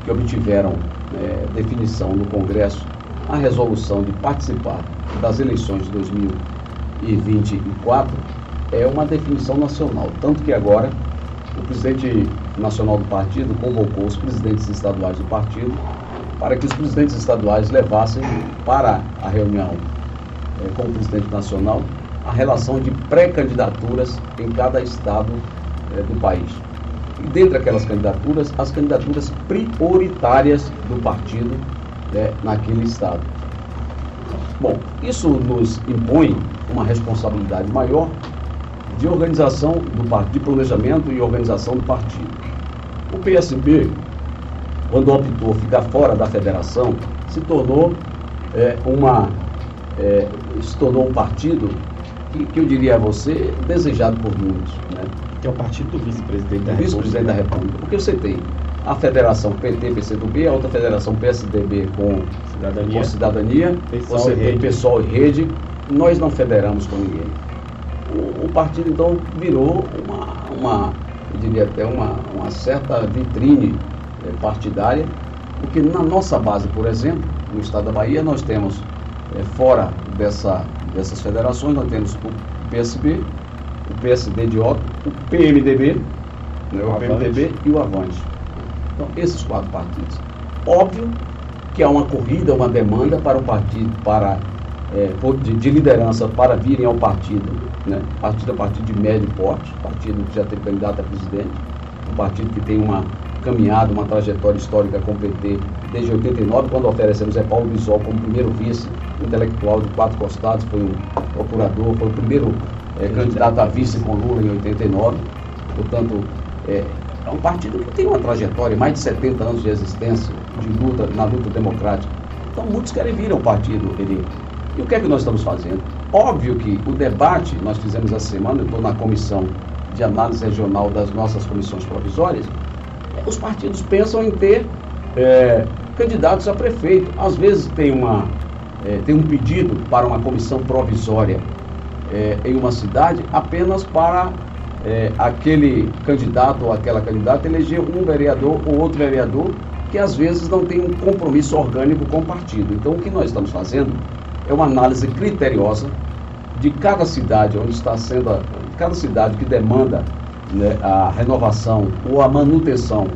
que obtiveram é, definição no Congresso, a resolução de participar das eleições de 2024 é uma definição nacional. Tanto que agora o presidente nacional do partido convocou os presidentes estaduais do partido para que os presidentes estaduais levassem para a reunião é, com o presidente nacional a relação de pré-candidaturas em cada estado é, do país. E dentre aquelas candidaturas, as candidaturas prioritárias do partido é, naquele estado. Bom, isso nos impõe uma responsabilidade maior de organização do partido, de planejamento e organização do partido. O PSB, quando optou ficar fora da federação, se tornou é, uma é, se tornou um partido que, que eu diria a você, desejado por muitos. Né? Que é o partido do vice-presidente da, vice da República. Porque você tem a federação PT, PCdoB, a outra federação PSDB com cidadania, com cidadania você tem pessoal e rede. Nós não federamos com ninguém. O, o partido, então, virou uma, uma, eu diria até uma, uma certa vitrine é, partidária, porque na nossa base, por exemplo, no estado da Bahia, nós temos, é, fora dessa, dessas federações, nós temos o PSB, o PSD de Otto, o PMDB, né, o, o PMDB e o Avante. Então, esses quatro partidos. Óbvio que há uma corrida, uma demanda para o partido, para é, de, de, liderança para virem ao partido, né? partido é partido de médio porte, partido que já tem candidato a presidente, um partido que tem uma caminhada, uma trajetória histórica com o PT desde 89, quando oferecemos é Paulo Bisol como primeiro vice intelectual de quatro costados, foi um procurador, foi o primeiro é, candidato a vice com Lula em 89, portanto, é, é um partido que tem uma trajetória, mais de 70 anos de existência, de luta, na luta democrática. Então muitos querem vir ao partido, ele e o que é que nós estamos fazendo? Óbvio que o debate, nós fizemos essa semana, eu estou na comissão de análise regional das nossas comissões provisórias, os partidos pensam em ter é, candidatos a prefeito. Às vezes tem, uma, é, tem um pedido para uma comissão provisória é, em uma cidade apenas para é, aquele candidato ou aquela candidata eleger um vereador ou outro vereador que às vezes não tem um compromisso orgânico com o partido. Então o que nós estamos fazendo é uma análise criteriosa de cada cidade onde está sendo, cada cidade que demanda né, a renovação ou a manutenção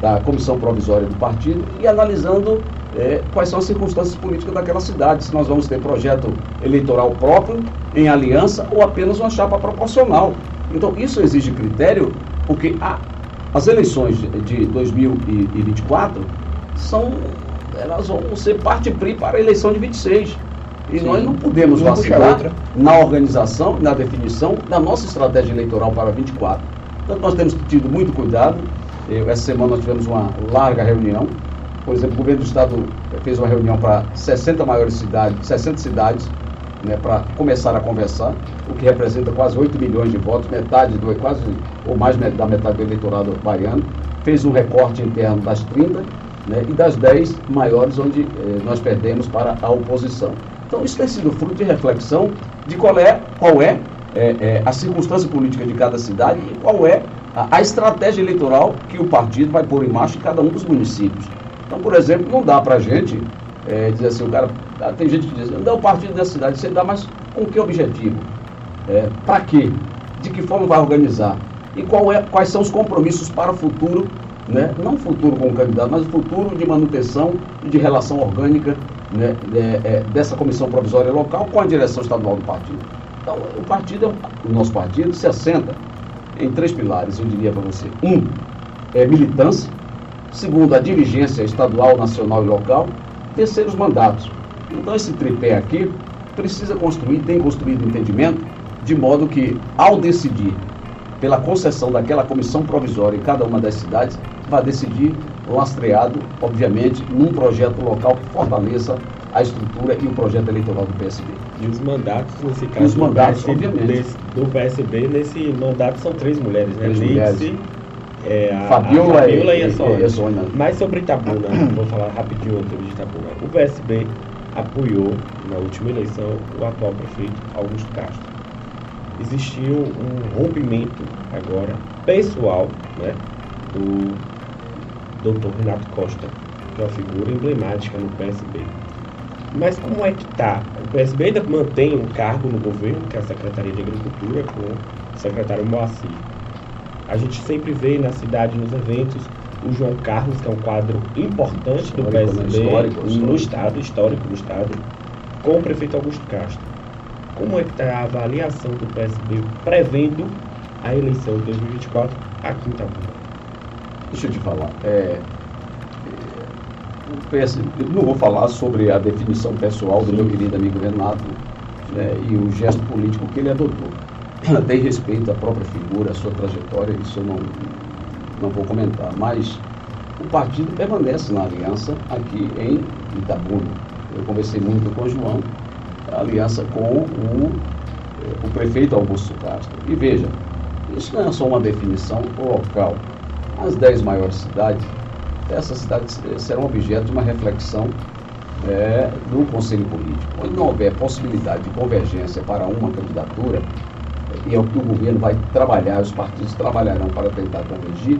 da comissão provisória do partido e analisando é, quais são as circunstâncias políticas daquela cidade, se nós vamos ter projeto eleitoral próprio em aliança ou apenas uma chapa proporcional. Então isso exige critério, porque a, as eleições de, de 2024 são elas vão ser parte PRI para a eleição de 26. E Sim. nós não podemos vacilar na organização, na definição da nossa estratégia eleitoral para 24. Então nós temos tido muito cuidado. Eu, essa semana nós tivemos uma larga reunião. Por exemplo, o governo do estado fez uma reunião para 60 maiores cidades, 60 cidades, né, para começar a conversar, o que representa quase 8 milhões de votos, metade do, quase, ou mais da metade do eleitorado baiano. Fez um recorte interno das 30 né, e das 10 maiores onde eh, nós perdemos para a oposição. Então, isso tem sido fruto de reflexão de qual é, qual é, é, é a circunstância política de cada cidade e qual é a, a, estratégia eleitoral que o partido vai pôr em marcha em cada um dos municípios. Então, por exemplo, não dá para a gente é, dizer assim, o cara, ah, tem gente que diz, não dá o partido dessa cidade, você dá, mas com que objetivo? É, para quê? De que forma vai organizar? E qual é, quais são os compromissos para o futuro né? não futuro como candidato, mas o futuro de manutenção e de relação orgânica né, é, é, dessa comissão provisória local com a direção estadual do partido. Então, o partido, o nosso partido, se assenta em três pilares, eu diria para você. Um, é militância. Segundo, a dirigência estadual, nacional e local. Terceiro, os mandatos. Então, esse tripé aqui precisa construir, tem construído entendimento, de modo que, ao decidir pela concessão daquela comissão provisória em cada uma das cidades, vai decidir lastreado, obviamente, num projeto local que fortaleça a estrutura e o projeto eleitoral do PSB. E os mandatos, nesse caso, os mandatos, do, PSB, obviamente. do PSB, nesse mandato são três mulheres, né? Três mulheres. É, a, Fabiola, a Fabiola e, e, a Sônia. Mas sobre Itabuna, vou falar rapidinho de Itabuna. O PSB apoiou, na última eleição, o atual prefeito Augusto Castro existiu um rompimento agora pessoal né, do Dr. Renato Costa, que é uma figura emblemática no PSB. Mas como é que está? O PSB ainda mantém um cargo no governo, que é a Secretaria de Agricultura, com o secretário Moacir. A gente sempre vê na cidade, nos eventos, o João Carlos, que é um quadro importante do PSB histórico, no histórico. estado, histórico do estado, com o prefeito Augusto Castro. Como é que está a avaliação do PSB prevendo a eleição de 2024 aqui em Itabuna? Deixa eu te falar. É, é, o PSB, eu não vou falar sobre a definição pessoal do meu querido amigo Renato né, e o gesto político que ele adotou. Tem respeito à própria figura, à sua trajetória, isso eu não, não vou comentar. Mas o partido permanece na aliança aqui em Itabuna. Eu conversei muito com o João aliança com o, eh, o prefeito Augusto Castro. E veja, isso não é só uma definição local. As dez maiores cidades, essas cidades serão objeto de uma reflexão é, do Conselho Político. Quando não houver possibilidade de convergência para uma candidatura, e é o que o governo vai trabalhar, os partidos trabalharão para tentar convergir,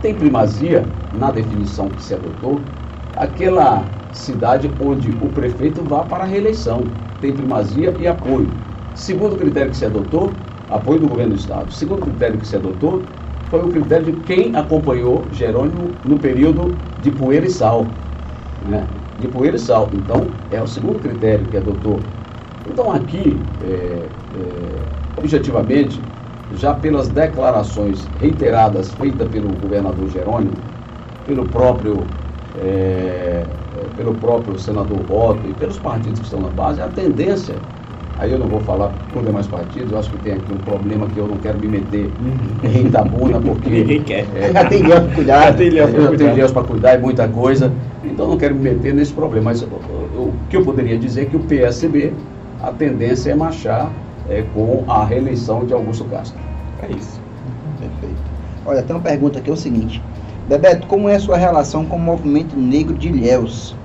tem primazia, na definição que se adotou, aquela cidade onde o prefeito vá para a reeleição. Tem primazia e apoio. Segundo critério que se adotou, apoio do governo do Estado. Segundo critério que se adotou, foi o critério de quem acompanhou Jerônimo no período de poeira e sal. Né? De poeira e sal. Então, é o segundo critério que adotou. Então, aqui, é, é, objetivamente, já pelas declarações reiteradas feitas pelo governador Jerônimo, pelo próprio, é, pelo próprio senador Otto e pelos partidos que estão na base, a tendência, aí eu não vou falar por demais partidos, eu acho que tem aqui um problema que eu não quero me meter uhum. em tabuna, porque. Ninguém quer. É, já tem Deus para cuidar. Já tem Deus para cuidar e muita coisa, então não quero me meter nesse problema. Mas o, o que eu poderia dizer é que o PSB, a tendência é marchar é, com a reeleição de Augusto Castro. É isso. Perfeito. Olha, tem uma pergunta aqui, é o seguinte. Bebeto, como é a sua relação com o movimento negro de Ilhéus?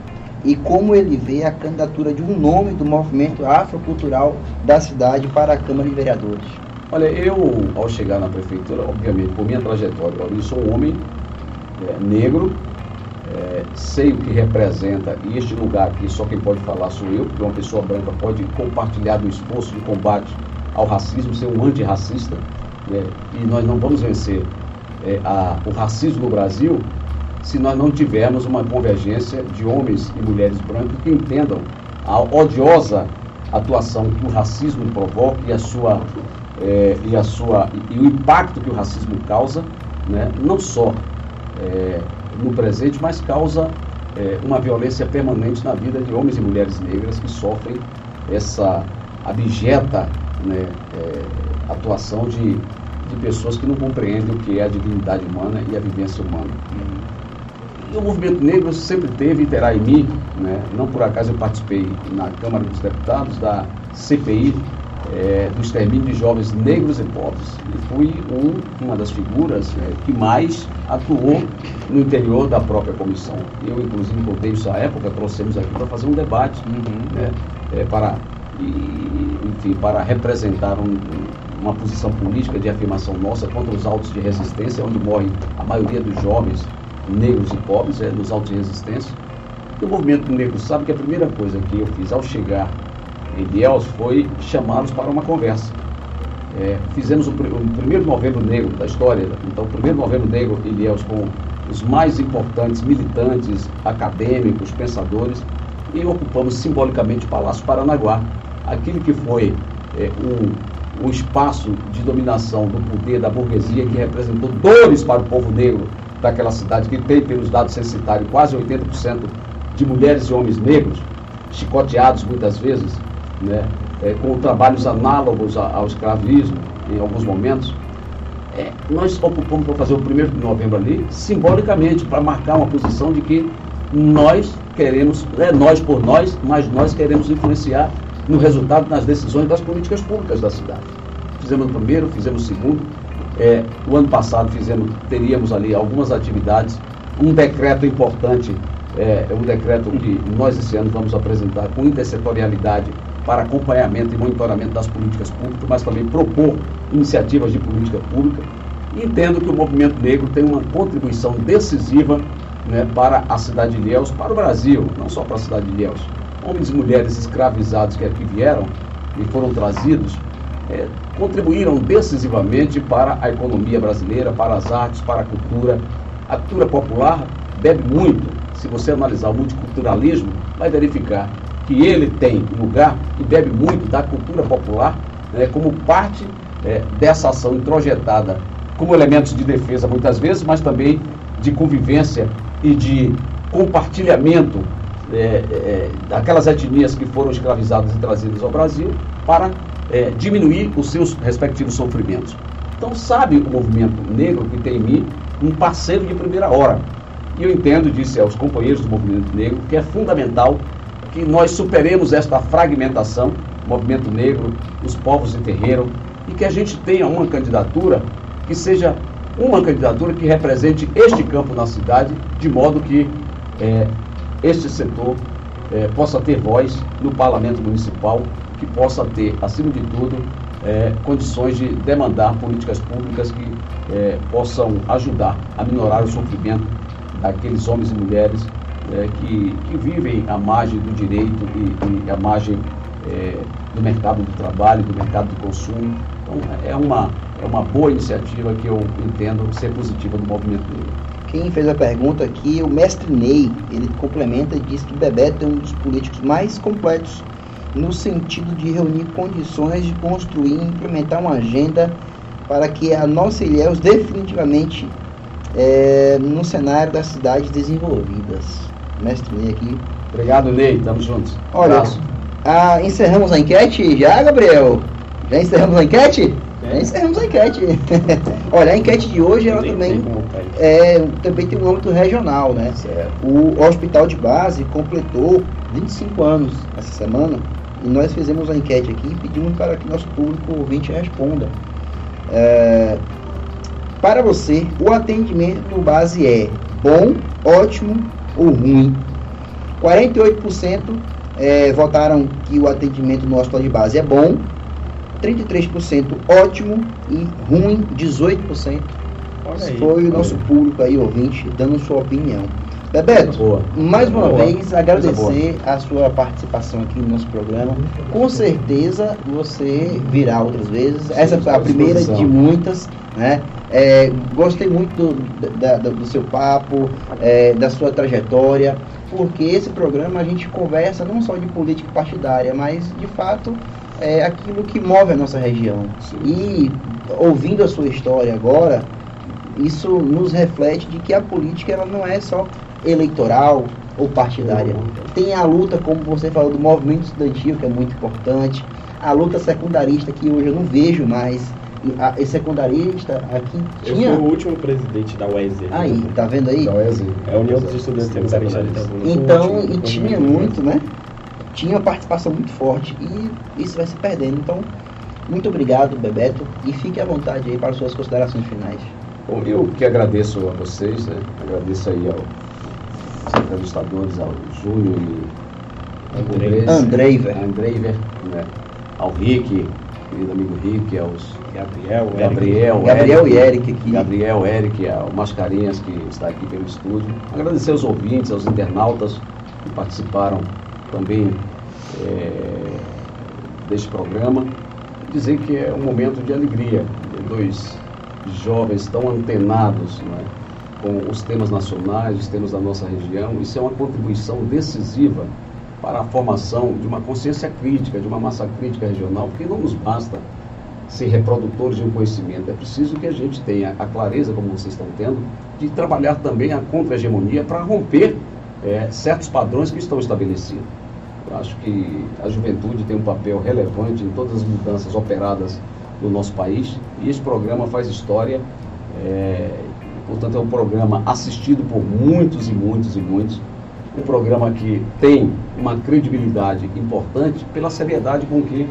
E como ele vê a candidatura de um nome do movimento afrocultural da cidade para a Câmara de Vereadores? Olha, eu, ao chegar na prefeitura, obviamente, por minha trajetória, eu sou um homem é, negro, é, sei o que representa, e este lugar aqui só quem pode falar sou eu, porque uma pessoa branca pode compartilhar do esforço de combate ao racismo, ser um antirracista, né? e nós não vamos vencer é, a, o racismo no Brasil se nós não tivermos uma convergência de homens e mulheres brancos que entendam a odiosa atuação que o racismo provoca e a sua, é, e, a sua e, o impacto que o racismo causa, né? não só é, no presente, mas causa é, uma violência permanente na vida de homens e mulheres negras que sofrem essa abjeta né, atuação de, de pessoas que não compreendem o que é a dignidade humana e a vivência humana. E o movimento negro sempre teve e terá em mim, né, não por acaso eu participei na Câmara dos Deputados da CPI é, do extermínio de jovens negros e pobres. E fui um, uma das figuras é, que mais atuou no interior da própria comissão. Eu, inclusive, contei isso à época, trouxemos aqui para fazer um debate, uhum. né, é, para, e, enfim, para representar um, uma posição política de afirmação nossa contra os autos de resistência, onde morre a maioria dos jovens negros e pobres, é, nos autos de resistência. E o movimento negro sabe que a primeira coisa que eu fiz ao chegar em Deus foi chamá-los para uma conversa. É, fizemos o, o, primeiro novembro negro da história, então o primeiro novembro negro em Deus com os mais importantes militantes, acadêmicos, pensadores, e ocupamos simbolicamente o Palácio Paranaguá, aquele que foi é, um espaço de dominação do poder da burguesia que representou dores para o povo negro daquela cidade, que tem, pelos dados censitários, quase 80% de mulheres e homens negros, chicoteados muitas vezes, né, é, com trabalhos análogos ao escravismo em alguns momentos, é, nós ocupamos para fazer o primeiro de novembro ali, simbolicamente, para marcar uma posição de que nós queremos, é nós por nós, mas nós queremos influenciar no resultado nas decisões das políticas públicas da cidade. Fizemos o primeiro, fizemos o segundo. É, o ano passado fizemos, teríamos ali algumas atividades, um decreto importante, é, um decreto que nós esse ano vamos apresentar com intersetorialidade para acompanhamento e monitoramento das políticas públicas, mas também propor iniciativas de política pública. Entendo que o movimento negro tem uma contribuição decisiva né, para a cidade de Ilhéus, para o Brasil, não só para a cidade de Ilhéus. Homens e mulheres escravizados que aqui vieram e foram trazidos, é, contribuíram decisivamente para a economia brasileira, para as artes, para a cultura. A cultura popular bebe muito. Se você analisar o multiculturalismo, vai verificar que ele tem lugar e bebe muito da cultura popular né, como parte é, dessa ação introjetada como elementos de defesa muitas vezes, mas também de convivência e de compartilhamento é, é, daquelas etnias que foram escravizadas e trazidas ao Brasil para é, diminuir os seus respectivos sofrimentos. Então sabe o movimento negro que tem em mim um parceiro de primeira hora. E eu entendo, disse aos companheiros do movimento negro, que é fundamental que nós superemos esta fragmentação, movimento negro, os povos de terreiro, e que a gente tenha uma candidatura que seja uma candidatura que represente este campo na cidade, de modo que é, este setor é, possa ter voz no parlamento municipal, que possa ter, acima de tudo, é, condições de demandar políticas públicas que é, possam ajudar a minorar o sofrimento daqueles homens e mulheres é, que, que, vivem à margem do direito e, e à margem é, do mercado do trabalho, do mercado do consumo. Então, é uma, é uma boa iniciativa que eu entendo ser positiva do movimento negro. Quem fez a pergunta aqui, o mestre Ney, ele complementa e diz que Bebeto é um dos políticos mais completos no sentido de reunir condições de construir e implementar uma agenda para que a nossa Ilhéus definitivamente é, no cenário das cidades desenvolvidas. Mestre Ney aqui. Obrigado, Ney. Tamo juntos. Olha, ah, encerramos a enquete já, Gabriel? Já encerramos a enquete? É. Já encerramos a enquete. Olha, a enquete de hoje ela também, é, também tem um âmbito regional, né? Certo. O Hospital de Base completou 25 anos essa semana nós fizemos uma enquete aqui e pedimos para que nosso público ouvinte responda. É, para você, o atendimento base é bom, ótimo ou ruim? 48% é, votaram que o atendimento no hospital de base é bom, 33% ótimo e ruim 18%. Aí, foi o nosso público aí, ouvinte, dando sua opinião. Bebeto, boa. mais uma boa. vez agradecer a sua participação aqui no nosso programa. Com certeza você virá outras vezes. Essa foi a primeira de muitas. Né? É, gostei muito do, da, do seu papo, é, da sua trajetória, porque esse programa a gente conversa não só de política partidária, mas de fato é aquilo que move a nossa região. Sim. E ouvindo a sua história agora, isso nos reflete de que a política ela não é só eleitoral ou partidária. Tem a luta, como você falou, do movimento estudantil, que é muito importante, a luta secundarista, que hoje eu não vejo mais. E a, esse secundarista aqui tinha. Eu fui o último presidente da UES. Aí, tá vendo aí? Da UES. É a União dos Estudantes Secundaristas. Então, último, e tinha muito, né? Tinha uma participação muito forte e isso vai se perdendo. Então, muito obrigado, Bebeto, e fique à vontade aí para suas considerações finais. Bom, eu que agradeço a vocês, né? agradeço aí ao entrevistadores, ao Júnior e Andreiver, Andreiver né? ao Rick, querido amigo Rick, aos Gabriel, Gabriel, Gabriel e Eric aqui. Gabriel, Eric, ao Mascarinhas que está aqui pelo estúdio. Agradecer aos ouvintes, aos internautas que participaram também é, deste programa. Dizer que é um momento de alegria, de dois jovens tão antenados, não é? Com os temas nacionais, os temas da nossa região. Isso é uma contribuição decisiva para a formação de uma consciência crítica, de uma massa crítica regional, porque não nos basta ser reprodutores de um conhecimento, é preciso que a gente tenha a clareza, como vocês estão tendo, de trabalhar também a contra-hegemonia para romper é, certos padrões que estão estabelecidos. Eu acho que a juventude tem um papel relevante em todas as mudanças operadas no nosso país e esse programa faz história é, Portanto, é um programa assistido por muitos e muitos e muitos. Um programa que tem uma credibilidade importante pela seriedade com que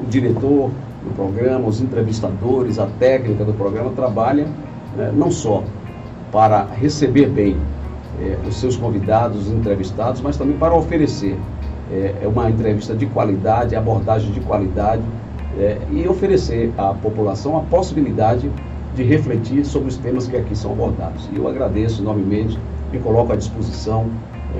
o diretor do programa, os entrevistadores, a técnica do programa trabalha né, não só para receber bem é, os seus convidados, os entrevistados, mas também para oferecer é, uma entrevista de qualidade, abordagem de qualidade é, e oferecer à população a possibilidade de refletir sobre os temas que aqui são abordados. E eu agradeço enormemente e coloco à disposição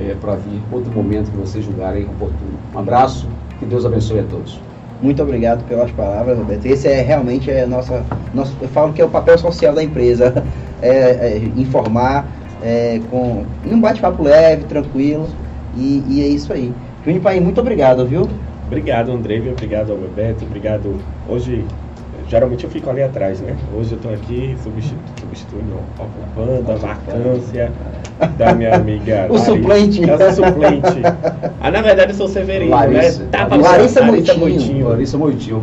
é, para vir outro momento que vocês julgarem oportuno. Um abraço, que Deus abençoe a todos. Muito obrigado pelas palavras, Roberto. Esse é realmente é nossa, nosso, eu falo que é o papel social da empresa, é, é informar é, com um bate-papo leve, tranquilo, e, e, é isso aí. Júnior Pai, muito obrigado, viu? Obrigado, André, obrigado ao Bebeto, obrigado. Hoje geralmente eu fico ali atrás, né? Hoje eu estou aqui substituindo, ocupando a vacância da minha amiga. o Larissa. suplente. Eu sou suplente. Ah, na verdade eu sou Severino, Larissa. né? Tá Larissa, Larissa Moitinho. Larissa Moitinho.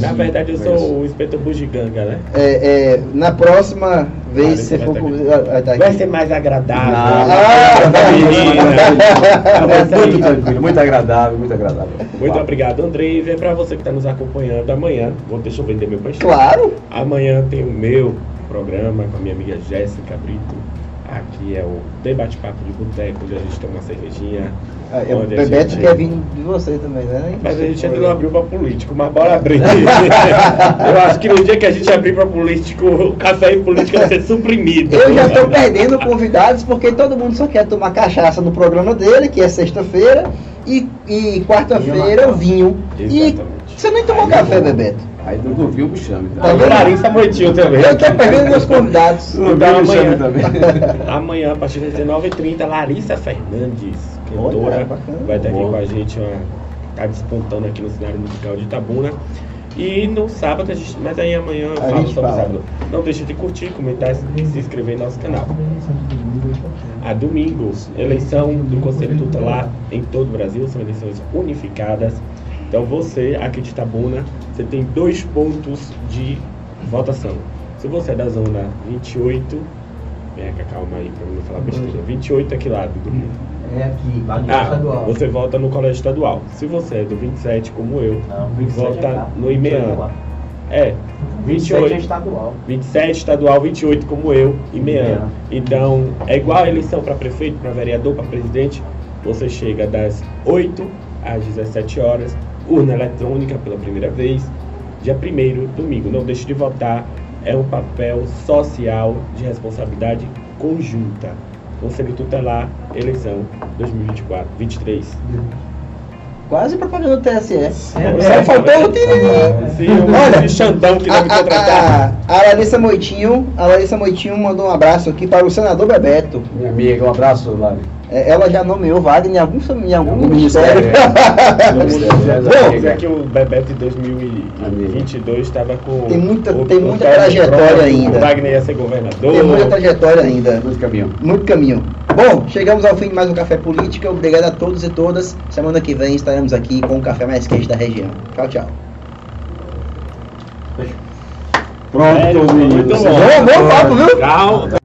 Na verdade eu sou o inspetor Bugiganga, né? É, é, na próxima vez se for. Vai, tá vai ser mais agradável. Ah, ah, muito tranquilo, muito agradável, muito agradável. Muito obrigado, André. E é para você que está nos acompanhando amanhã. Vou, deixa eu vender meu peixe. Claro. Amanhã tem o meu programa com a minha amiga Jéssica Brito Aqui é o Debate Papo de Boteco, onde a gente toma uma cervejinha. Ah, o onde a Bebeto gente- quer vir de você também, né? Mas a gente ainda não abriu pra político, mas bora abrir. Eu acho que no dia que a gente abrir pra político, o café e política vai ser suprimido. Eu já estou perdendo convidados porque todo mundo só quer tomar cachaça no programa dele, que é sexta-feira, e, e quarta-feira vinho. E Exatamente. você nem tomou Aí café, eu. Bebeto. Aí do Duvinho me chame. Tá A vendo? Larissa Moitinho também. Eu estou perdendo meus convidados. Então, me chame amanhã. também. Amanhã, a partir das 19h30, Larissa Fernandes, Olha, cantora, bacana. vai estar aqui com a gente, uma, tá despontando aqui no cenário musical de Itabuna. E no sábado, a gente, mas aí amanhã eu falo sobre fala. sábado. Não deixe de curtir, comentar e se inscrever no nosso canal. A domingo, eleição do Conselho Tutelar em todo o Brasil, são eleições unificadas. Então você, aqui de Itabuna, você tem dois pontos de votação. Se você é da zona 28, vem cá, calma aí pra mim não falar besteira. 28 aqui lá do domingo. É aqui, Ah, Estadual. você vota no colégio estadual. Se você é do 27, como eu, Não, 27 vota é no IMEAN. É, 27 é 28. estadual. 27 estadual, 28 como eu e. Mean. Então, é igual a eleição para prefeito, para vereador, para presidente. Você chega das 8 às 17 horas, urna eletrônica pela primeira vez, dia 1 domingo. Não deixe de votar, é um papel social de responsabilidade conjunta. Conselho Tutelar, eleição 2024, 23. Quase propaganda do TSE. É, Só faltou o tiri. Sim, Olha, Xandão que vai me A, contratar. a, a Larissa Moitinho, a Larissa Moitinho mandou um abraço aqui para o senador Bebeto. Minha amiga, um abraço, Lari. É, Ela já nomeou Wagner em algum, em algum Algum ministério. ministério, é. dizer que o Bebeto em 2022 estava com. Tem muita- o- tem muita trajetória ainda. O Wagner ia ser governador. Tem muita trajetória ainda. Muito caminho. Muito caminho. Bom, chegamos ao fim de mais um Café Política. Obrigado a todos e todas. Semana que vem estaremos aqui com o café mais quente da região. Tchau, tchau. Pronto, muito bom. Bom, bom papo, viu? Calma.